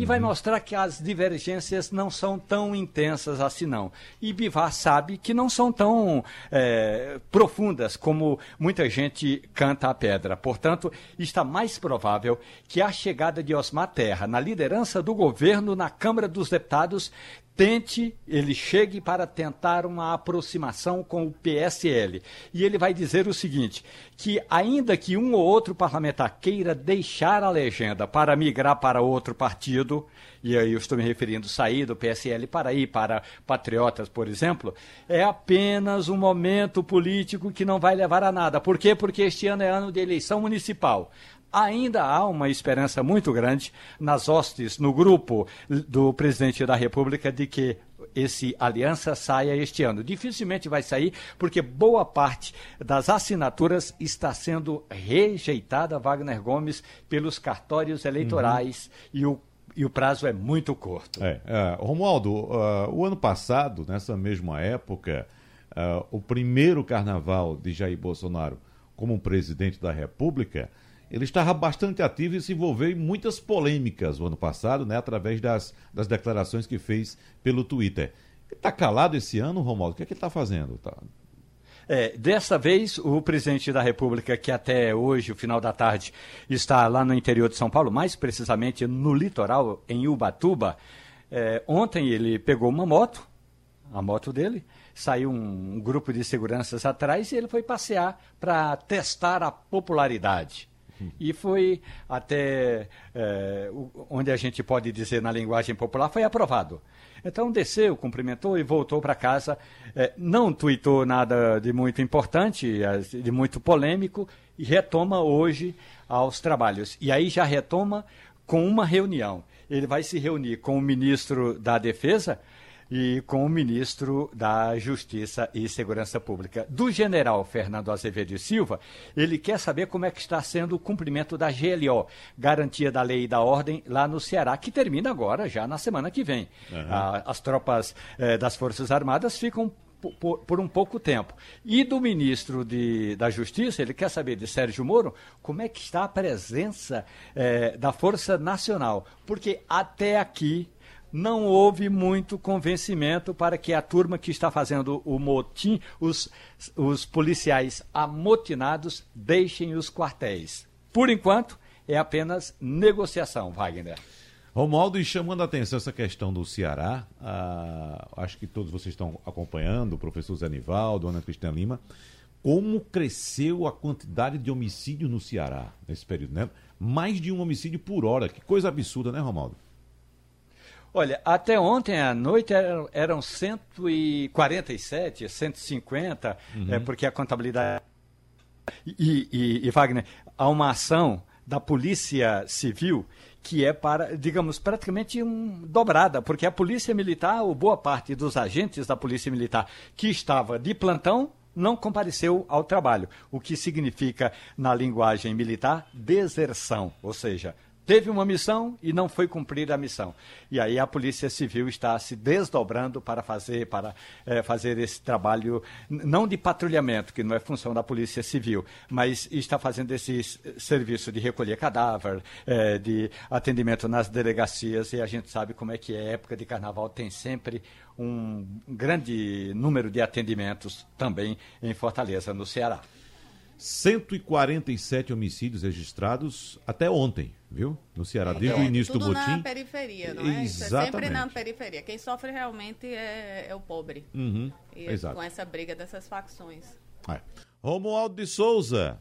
e vai uhum. mostrar que as divergências não são tão intensas assim não. E Bivar sabe que não são tão é, profundas como muita gente canta a pedra. Portanto, está mais provável que a chegada de Osmar Terra na liderança do governo na Câmara dos Deputados tente, ele chegue para tentar uma aproximação com o PSL. E ele vai dizer o seguinte: que ainda que um ou outro parlamentar queira deixar a legenda para migrar para outro partido, e aí eu estou me referindo sair do PSL para ir para Patriotas, por exemplo, é apenas um momento político que não vai levar a nada. Por quê? Porque este ano é ano de eleição municipal ainda há uma esperança muito grande nas hostes, no grupo do presidente da República, de que esse aliança saia este ano. Dificilmente vai sair, porque boa parte das assinaturas está sendo rejeitada, Wagner Gomes, pelos cartórios eleitorais uhum. e o e o prazo é muito curto. É, é, Romualdo, uh, o ano passado, nessa mesma época, uh, o primeiro carnaval de Jair Bolsonaro como presidente da República, ele estava bastante ativo e se envolveu em muitas polêmicas no ano passado, né, através das, das declarações que fez pelo Twitter. Ele está calado esse ano, Romualdo? O que é que ele está fazendo? Tá... É, dessa vez, o presidente da República, que até hoje, o final da tarde, está lá no interior de São Paulo, mais precisamente no litoral, em Ubatuba, é, ontem ele pegou uma moto, a moto dele, saiu um, um grupo de seguranças atrás e ele foi passear para testar a popularidade e foi até é, onde a gente pode dizer na linguagem popular, foi aprovado. Então desceu, cumprimentou e voltou para casa. É, não tuitou nada de muito importante, de muito polêmico, e retoma hoje aos trabalhos. E aí já retoma com uma reunião. Ele vai se reunir com o ministro da Defesa e com o ministro da Justiça e Segurança Pública. Do general Fernando Azevedo Silva, ele quer saber como é que está sendo o cumprimento da GLO, Garantia da Lei e da Ordem, lá no Ceará, que termina agora, já na semana que vem. Uhum. As tropas eh, das Forças Armadas ficam por, por, um pouco tempo. E do ministro de, da Justiça, ele quer saber de Sérgio Moro como é que está a presença eh, da Força Nacional. Porque até aqui não houve muito convencimento para que a turma que está fazendo o motim, os, os policiais amotinados, deixem os quartéis. Por enquanto, é apenas negociação, Wagner. Romualdo, e chamando a atenção essa questão do Ceará, ah, acho que todos vocês estão acompanhando, o professor Zé Nivaldo, Ana Cristina Lima, como cresceu a quantidade de homicídios no Ceará nesse período, né? Mais de um homicídio por hora, que coisa absurda, né, Romualdo? Olha, até ontem à noite eram, eram 147, 150, uhum. é, porque a contabilidade. E, e, e, Wagner, há uma ação da Polícia Civil que é para, digamos, praticamente um, dobrada, porque a Polícia Militar, ou boa parte dos agentes da Polícia Militar que estava de plantão, não compareceu ao trabalho, o que significa, na linguagem militar, deserção, ou seja, teve uma missão e não foi cumprir a missão. E aí a Polícia Civil está se desdobrando para fazer, para, é, fazer esse trabalho, não de patrulhamento, que não é função da Polícia Civil, mas está fazendo esse serviço de recolher cadáver, é, de atendimento nas delegacias, e a gente sabe como é que é, época de carnaval tem sempre um grande número de atendimentos também em Fortaleza, no Ceará. 147 homicídios registrados até ontem, viu? No Ceará, desde o início Tudo do motim. na periferia, não é? Isso é sempre na periferia. Quem sofre realmente é, é o pobre. Uhum, e com essa briga dessas facções. É. Romualdo de Souza,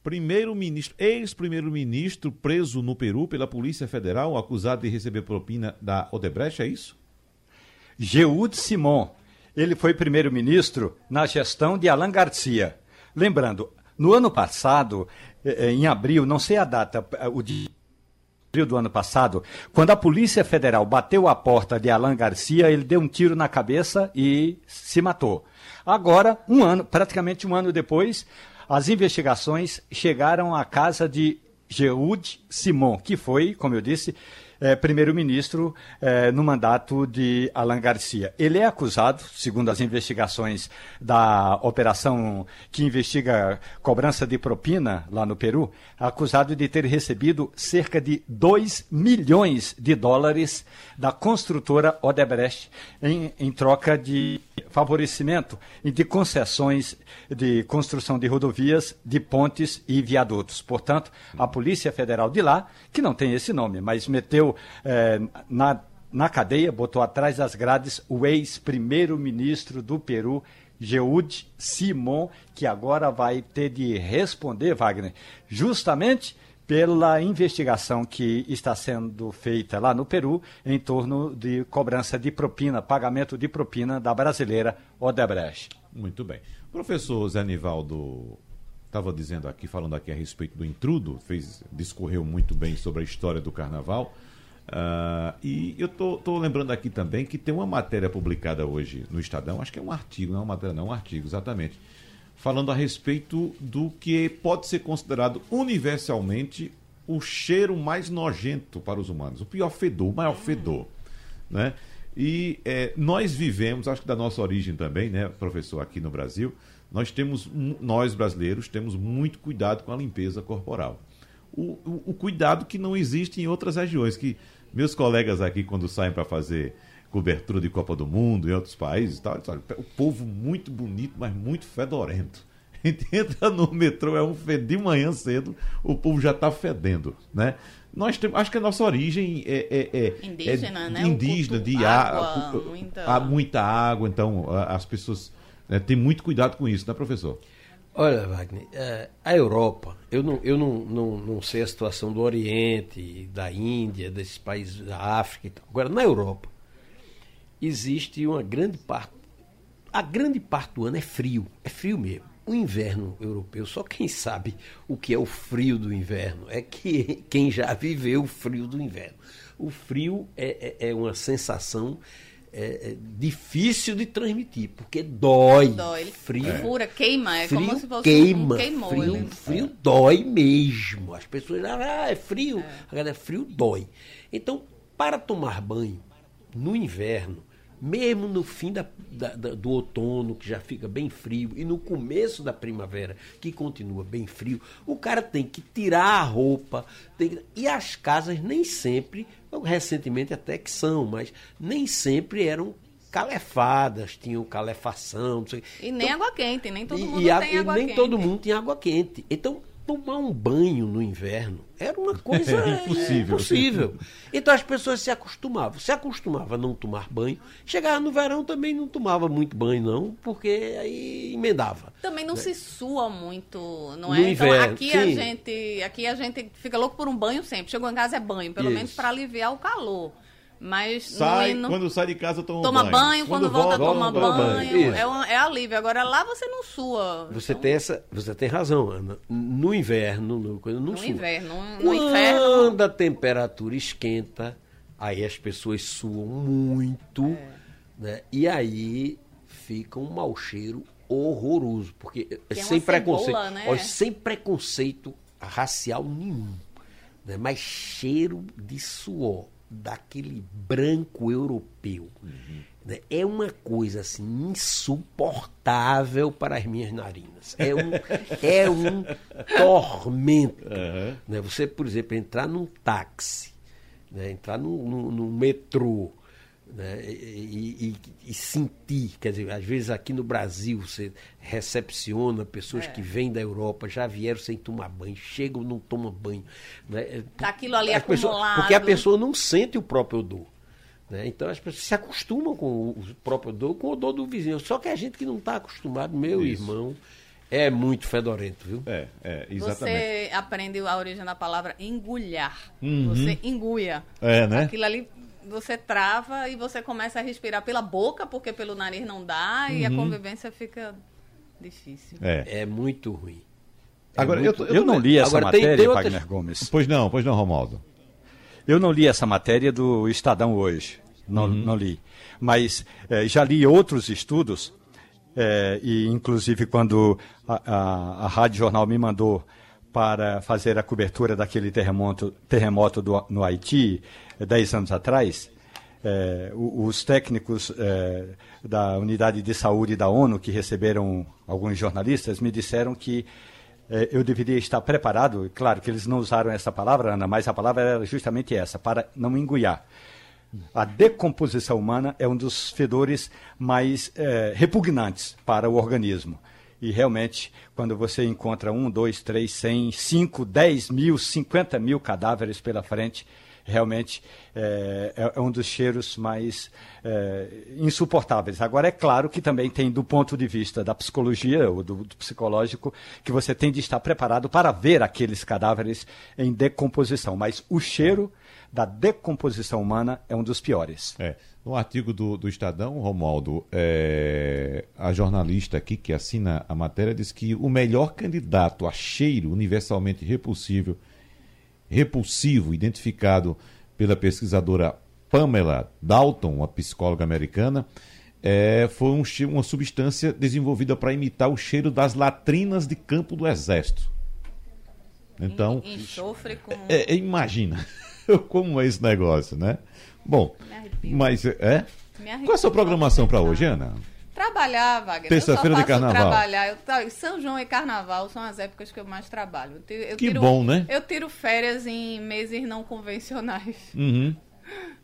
Primeiro-ministro, ex-primeiro-ministro preso no Peru pela Polícia Federal, acusado de receber propina da Odebrecht, é isso? Geud Simon. Ele foi primeiro-ministro na gestão de Alan Garcia. Lembrando, no ano passado, eh, eh, em abril, não sei a data, eh, o dia do ano passado, quando a Polícia Federal bateu a porta de Alan Garcia, ele deu um tiro na cabeça e se matou. Agora, um ano, praticamente um ano depois, as investigações chegaram à casa de Geud Simon, que foi, como eu disse, é, primeiro-ministro é, no mandato de Alan Garcia. Ele é acusado, segundo as investigações da operação que investiga cobrança de propina lá no Peru, acusado de ter recebido cerca de 2 milhões de dólares da construtora Odebrecht em, em troca de favorecimento de concessões de construção de rodovias, de pontes e viadutos. Portanto, a Polícia Federal de lá, que não tem esse nome, mas meteu eh, na, na cadeia, botou atrás das grades o ex-primeiro-ministro do Peru, Geud Simon, que agora vai ter de responder, Wagner, justamente pela investigação que está sendo feita lá no Peru em torno de cobrança de propina, pagamento de propina da brasileira Odebrecht. Muito bem. Professor Zé Nivaldo estava dizendo aqui, falando aqui a respeito do intrudo, fez, discorreu muito bem sobre a história do carnaval. Uh, e eu tô, tô, lembrando aqui também que tem uma matéria publicada hoje no Estadão, acho que é um artigo, não é uma matéria, não, é um artigo, exatamente, falando a respeito do que pode ser considerado universalmente o cheiro mais nojento para os humanos, o pior fedor, o maior fedor, né? E é, nós vivemos, acho que da nossa origem também, né, professor, aqui no Brasil, nós temos, nós brasileiros, temos muito cuidado com a limpeza corporal. O, o, o cuidado que não existe em outras regiões, que meus colegas aqui, quando saem para fazer cobertura de Copa do Mundo em outros países tal. O povo muito bonito, mas muito fedorento. A [LAUGHS] gente entra no metrô, é um fed... de manhã cedo, o povo já está fedendo, né? Nós temos, acho que a nossa origem é, é, é indígena, é né? Indígena, de água, muita... há muita água, então as pessoas né, têm muito cuidado com isso, né, professor? Olha, Wagner, é, a Europa, eu, não, eu não, não, não sei a situação do Oriente, da Índia, desses países da África e tal. Agora, na Europa, existe uma grande parte. A grande parte do ano é frio, é frio mesmo. O inverno europeu, só quem sabe o que é o frio do inverno é que [LAUGHS] quem já viveu o frio do inverno. O frio é, é, é uma sensação é, é difícil de transmitir, porque dói. Dói, frio. É. Fura, queima, é frio como se fosse queima, um queimou. Frio, ele... frio dói mesmo. As pessoas ah, é frio. É. Agora, é frio dói. Então, para tomar banho no inverno, mesmo no fim da, da, da, do outono, que já fica bem frio, e no começo da primavera, que continua bem frio, o cara tem que tirar a roupa. Que... E as casas nem sempre, recentemente até que são, mas nem sempre eram calefadas, tinham calefação. E nem então, água quente, nem todo mundo e, tem e água nem quente. todo mundo tem água quente. Então, tomar um banho no inverno era uma coisa [LAUGHS] é impossível. impossível. Então as pessoas se acostumavam. Se acostumavam a não tomar banho. Chegava no verão também não tomava muito banho, não, porque aí emendava. Também não né? se sua muito, não No é? inverno, então aqui a gente, aqui a gente fica louco por um banho sempre. Chegou em casa é banho, pelo Isso. menos para aliviar o calor. Mas Sai, não, quando sai de casa toma, toma banho, quando, volta, toma toma banho. banho. É, um, é alívio. Agora lá você não sua. Você Então, tem essa, você tem razão, Ana. No inverno, no, quando não no sua. inverno, no Quando inferno. a temperatura esquenta, aí as pessoas suam muito, É. né? E aí fica um mau cheiro horroroso, porque é é sem cebola, preconceito, né? olha, sem preconceito racial nenhum, né? Mas cheiro de suor daquele branco europeu. né? É uma coisa assim insuportável para as minhas narinas. É um, [LAUGHS] é um tormento. né? Você, por exemplo, entrar num táxi, né? entrar num, num- num metrô né? e, e- e sentir, quer dizer, às vezes aqui no Brasil você recepciona pessoas É. que vêm da Europa, já vieram sem tomar banho, chegam não tomam banho. Né? Tá aquilo ali As pessoas- acumulado. porque a pessoa não sente o próprio odor. né? Então as pessoas se acostumam com o próprio odor, com o odor do vizinho. Só que a gente que não está acostumado, meu Isso. irmão, É muito fedorento, viu? É, é, exatamente. Você aprende a origem da palavra engulhar. Uhum. Você engulha. É, né? Aquilo ali você trava e você começa a respirar pela boca, porque pelo nariz não dá, e a convivência fica difícil. É. É muito ruim. Agora, eu, tô- Eu, tô não li essa Agora, tem- matéria, tem outras- Wagner Gomes. Pois não, pois não, Romaldo. Eu não li essa matéria do Estadão hoje. Não, Uhum. não li. Mas eh, já li outros estudos, eh, e inclusive quando a, a, a Rádio Jornal me mandou para fazer a cobertura daquele terremoto, terremoto do, no Haiti, eh, dez anos atrás, eh, os técnicos eh, da Unidade de Saúde da ONU, que receberam alguns jornalistas, me disseram que eu deveria estar preparado, claro que eles não usaram essa palavra, Ana, mas a palavra era justamente essa, para não enguiar. A decomposição humana é um dos fedores mais repugnantes para o organismo. E realmente, quando você encontra um, dois, três, cem, cinco, dez mil, cinquenta mil cadáveres pela frente, realmente eh, é, é um dos cheiros mais eh, insuportáveis. Agora, é claro que também tem, do ponto de vista da psicologia ou do, do psicológico, que você tem de estar preparado para ver aqueles cadáveres em decomposição. Mas o cheiro da decomposição humana é um dos piores. É. No artigo do, do Estadão, Romualdo, é, a jornalista aqui que assina a matéria diz que o melhor candidato a cheiro universalmente repulsível, repulsivo, identificado pela pesquisadora Pamela Dalton, uma psicóloga americana, é, foi um uma substância desenvolvida para imitar o cheiro das latrinas de campo do exército. Então, Enxofre com. é, é, imagina [LAUGHS] como é esse negócio, né? Bom, mas é. Qual é a sua programação para hoje, Ana? Trabalhar, Wagner. Terça-feira de carnaval. Trabalhar. Eu, São João e Carnaval são as épocas que eu mais trabalho. Eu tiro- eu Que tiro- bom, né? Eu tiro férias em meses não convencionais. Uhum. [LAUGHS]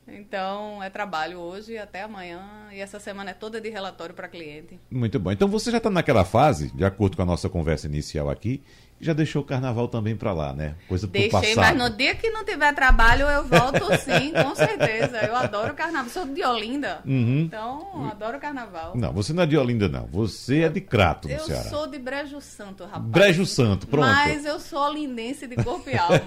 Então, é trabalho hoje até amanhã. E essa semana é toda de relatório para cliente. Muito bom. Então você já está naquela fase, de acordo com a nossa conversa inicial aqui, já deixou o carnaval também para lá, né? Coisa Deixei, passado. mas no dia que não tiver trabalho, eu volto sim, com certeza. Eu adoro carnaval. Sou de Olinda. Uhum. Então, adoro carnaval. Não, você não é de Olinda, não. Você é de Crato, no Eu Ceará. sou de Brejo Santo, rapaz. Brejo Santo, pronto. Mas eu sou olindense de corpo e alma.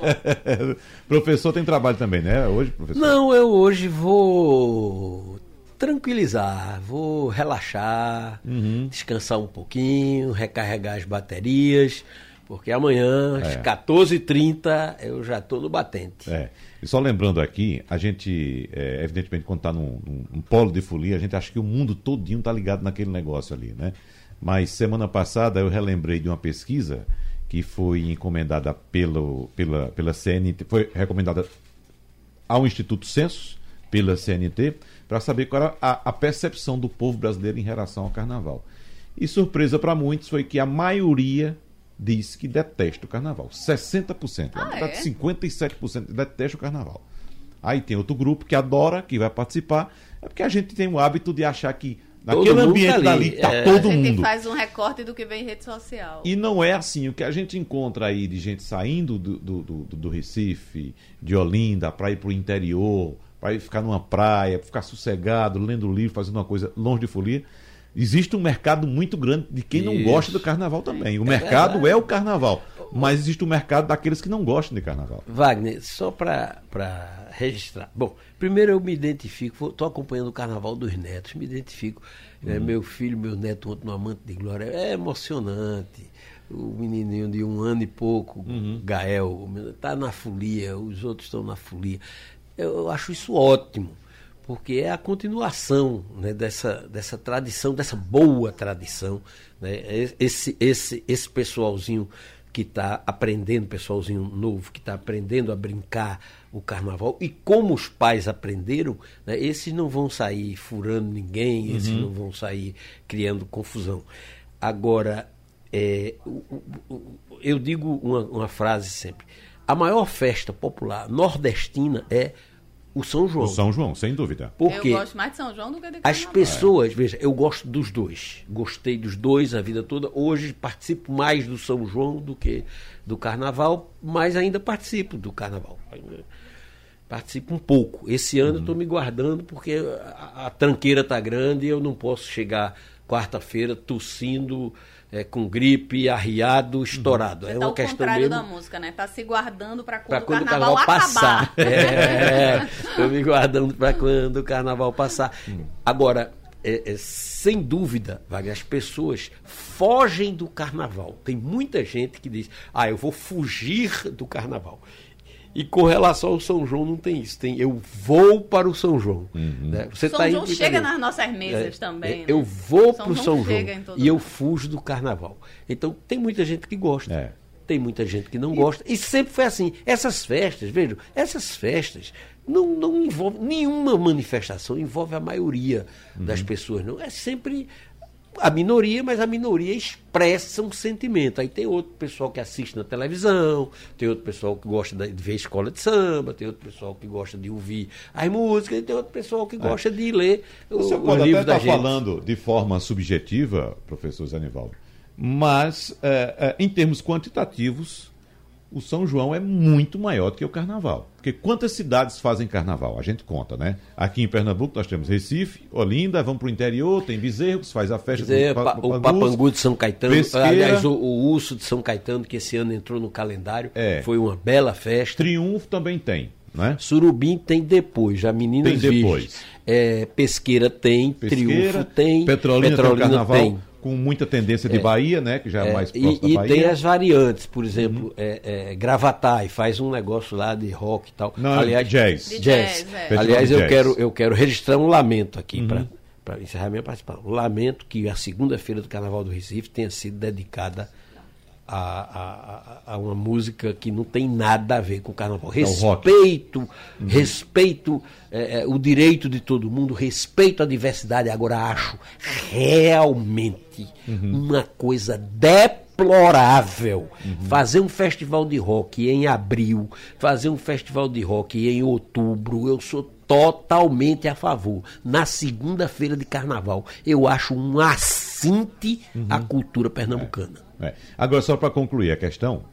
[LAUGHS] professor tem trabalho também, né? Hoje, professor? Não, eu hoje vou tranquilizar, vou relaxar, Uhum. descansar um pouquinho, recarregar as baterias, porque amanhã, às É. 14h30, eu já estou no batente. É. E só lembrando aqui, a gente, é, evidentemente, quando está num, num- num polo de folia, a gente acha que o mundo todinho está ligado naquele negócio ali, né? Mas semana passada eu relembrei de uma pesquisa que foi encomendada pelo, pela, pela CNT, foi recomendada ao Instituto Census, pela CNT, para saber qual era a, a percepção do povo brasileiro em relação ao carnaval. E surpresa para muitos foi que a maioria diz que detesta o carnaval. 60%. Ah, tá é? de 57% detesta o carnaval. Aí tem outro grupo que adora, que vai participar. É porque a gente tem o hábito de achar que naquele mundo ambiente tá ali, tá é. todo a gente mundo. faz um recorte do que vem em rede social. E não é assim. O que a gente encontra aí de gente saindo do, do, do, do Recife, de Olinda, para ir para o interior, para ir ficar numa praia, ficar sossegado, lendo livro, fazendo uma coisa longe de folia. Existe um mercado muito grande de quem não Isso. gosta do carnaval também. O É mercado verdade. é o carnaval. Mas existe o mercado daqueles que não gostam de carnaval. Wagner, só para registrar. Bom, primeiro eu me identifico, estou acompanhando o Carnaval dos Netos, me identifico. né, meu filho, meu neto, ontem no Amante de Glória, é emocionante. O menininho de um ano e pouco, Gael, está na folia, os outros estão na folia. Eu acho isso ótimo, porque é a continuação né, dessa, dessa tradição, dessa boa tradição. Né, esse, esse, esse pessoalzinho que está aprendendo, pessoalzinho novo, que está aprendendo a brincar o carnaval, e como os pais aprenderam, né, esses não vão sair furando ninguém, esses não vão sair criando confusão. Agora, é, eu digo uma, uma frase sempre: a maior festa popular nordestina é o São João. O São João, sem dúvida. Porque Eu gosto mais de São João do que de as pessoas, veja, eu gosto dos dois. Gostei dos dois a vida toda. Hoje participo mais do São João do que do Carnaval, mas ainda participo do Carnaval. Participo um pouco. Esse ano eu estou me guardando porque a, a tranqueira está grande e eu não posso chegar quarta-feira tossindo, é, com gripe, arriado, estourado. Você é tá uma o questão contrário mesmo da música, né? Tá se guardando para quando, para [LAUGHS] quando o carnaval, passar. acabar. É, tô me guardando para quando o carnaval passar. Agora, é, é, sem dúvida, Wagner, as pessoas fogem do carnaval. Tem muita gente que diz: ah, eu vou fugir do carnaval. E com relação ao São João não tem isso. Tem eu vou para o São João. Né? Você São tá João chega nas nossas mesas é, também. é, né? Eu vou para o São João e eu fujo do carnaval. Então tem muita gente que gosta. É. Tem muita gente que não gosta. E sempre foi assim. Essas festas, vejam, essas festas não, não envolvem nenhuma manifestação, envolve a maioria das pessoas. Não. É sempre a minoria, mas a minoria expressa um sentimento. Aí tem outro pessoal que assiste na televisão, tem outro pessoal que gosta de ver escola de samba, tem outro pessoal que gosta de ouvir as músicas, e tem outro pessoal que gosta de ler o, Você os pode até da estar gente. falando de forma subjetiva, professor Zanivaldo, mas é, é, em termos quantitativos, o São João é muito maior do que o Carnaval. Porque quantas cidades fazem Carnaval? A gente conta, né? Aqui em Pernambuco nós temos Recife, Olinda, vamos para o interior, tem Bezerro, que se faz a festa do pa- Pa- o. Papangu de São Caetano, Pesqueira. aliás, o, o Urso de São Caetano, que esse ano entrou no calendário, É. foi uma bela festa. Triunfo também tem, né? Surubim tem depois, já Meninas Tem depois. É, Pesqueira tem, Pesqueira, Triunfo tem, Petrolina, tem o Carnaval, tem. Com muita tendência de Bahia, né? Que já é, É, mais e próximo da e Bahia. tem as variantes, por exemplo, Uhum. é, é, Gravatai faz um negócio lá de rock e tal. Não, Aliás, jazz. De jazz. jazz, é. Aliás, eu jazz. quero, eu quero registrar um lamento aqui Uhum. para encerrar minha participação. Lamento que a segunda-feira do Carnaval do Recife tenha sido dedicada a, a, a- uma música que não tem nada a ver com o Carnaval. É o rock. Respeito, respeito é, é, o direito de todo mundo, respeito à diversidade. Agora acho realmente uma coisa deplorável fazer um festival de rock em abril, fazer um festival de rock em outubro. Eu sou totalmente a favor. Na segunda-feira de carnaval, eu acho um assinte à cultura pernambucana. É. Agora, só para concluir a questão,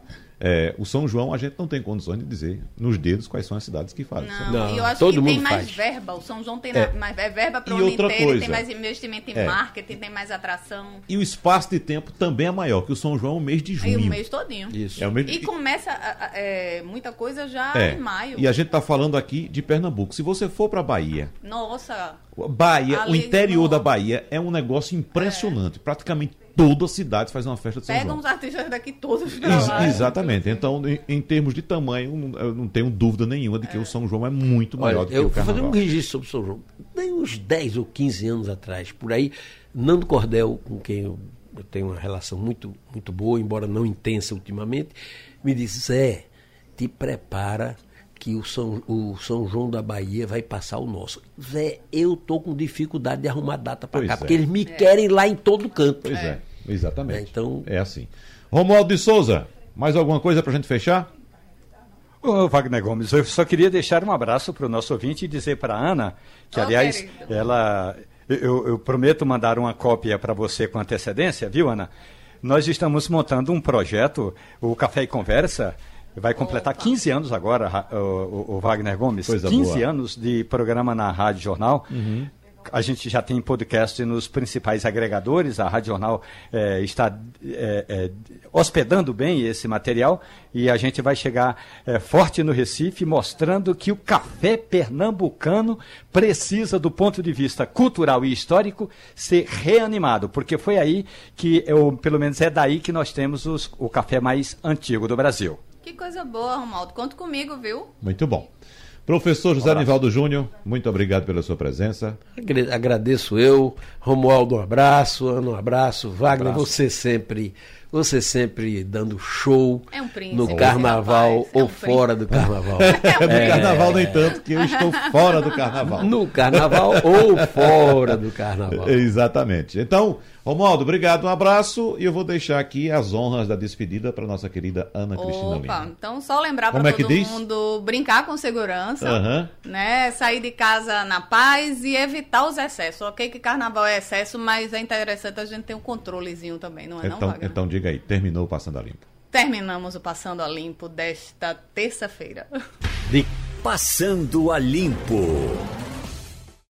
é, o São João a gente não tem condições de dizer nos dedos quais são as cidades que fazem. Não, Não, e eu acho todo que tem mundo mais faz. verba. O São João tem É. mais é verba para E o ano outra inteiro, coisa. tem mais investimento em É. marketing, tem mais atração. E o espaço de tempo também é maior, que o São João é o mês de Aí o junho. mês todinho. Isso. É o mês de... E começa é, muita coisa já É. em maio. E a gente está falando aqui de Pernambuco. Se você for para Bahia, Nossa, Bahia, o interior no- da Bahia é um negócio impressionante. Praticamente toda a cidade faz uma festa de São pegam João. os artistas daqui todos Ex- exatamente. Então, em, em termos de tamanho, não- eu não tenho dúvida nenhuma de que o São João é muito maior Olha, do que eu o vou fazer Carnaval. um registro sobre o São João. Tem uns 10 ou 15 anos atrás, por aí, Nando Cordel, com quem eu, eu tenho uma relação muito, muito boa, embora não intensa ultimamente, me disse, Zé, te prepara que o São, o São João da Bahia vai passar o nosso. Zé, eu tô com dificuldade de arrumar data para cá, é. porque eles me querem lá em todo canto. Pois é, exatamente. É, então- É assim. Romualdo de Souza, mais alguma coisa para a gente fechar? Ô, Wagner Gomes, eu só queria deixar um abraço para o nosso ouvinte e dizer para a Ana, que aliás, querido. ela. Eu, eu prometo mandar uma cópia para você com antecedência, viu, Ana? Nós estamos montando um projeto, o Café e Conversa. Vai completar Opa. 15 anos agora, ra- o, Wagner Gomes. Coisa 15 boa. anos de programa na Rádio Jornal. A gente já tem podcast nos principais agregadores. A Rádio Jornal eh, está eh, eh, hospedando bem esse material e a gente vai chegar forte no Recife, mostrando que o café pernambucano precisa, do ponto de vista cultural e histórico, ser reanimado, porque foi aí que, eu, pelo menos é daí que nós temos os- o café mais antigo do Brasil. Que coisa boa, Romaldo. Conta comigo, viu? Muito bom. Professor José Nivaldo Júnior, muito obrigado pela sua presença. Agradeço eu, Romualdo, um abraço, Ana, um abraço, Wagner, Abraço. você sempre, você sempre dando show É um príncipe, no esse carnaval rapaz, é ou um príncipe. fora do carnaval. [LAUGHS] [LAUGHS] No carnaval, nem tanto, que eu estou fora do carnaval. no carnaval ou fora do carnaval. Exatamente. Então, Romualdo, obrigado, um abraço e eu vou deixar aqui as honras da despedida para nossa querida Ana Cristina Opa, Lima. então só lembrar para é que todo diz? mundo brincar com segurança, Aham. né? Sair de casa na paz e evitar os excessos. Ok que carnaval é excesso, mas é interessante a gente ter um controlezinho também, não é não, Então, Wagner? então diga aí, terminou o Passando a Limpo. Terminamos o Passando a Limpo desta terça-feira. Passando a Limpo.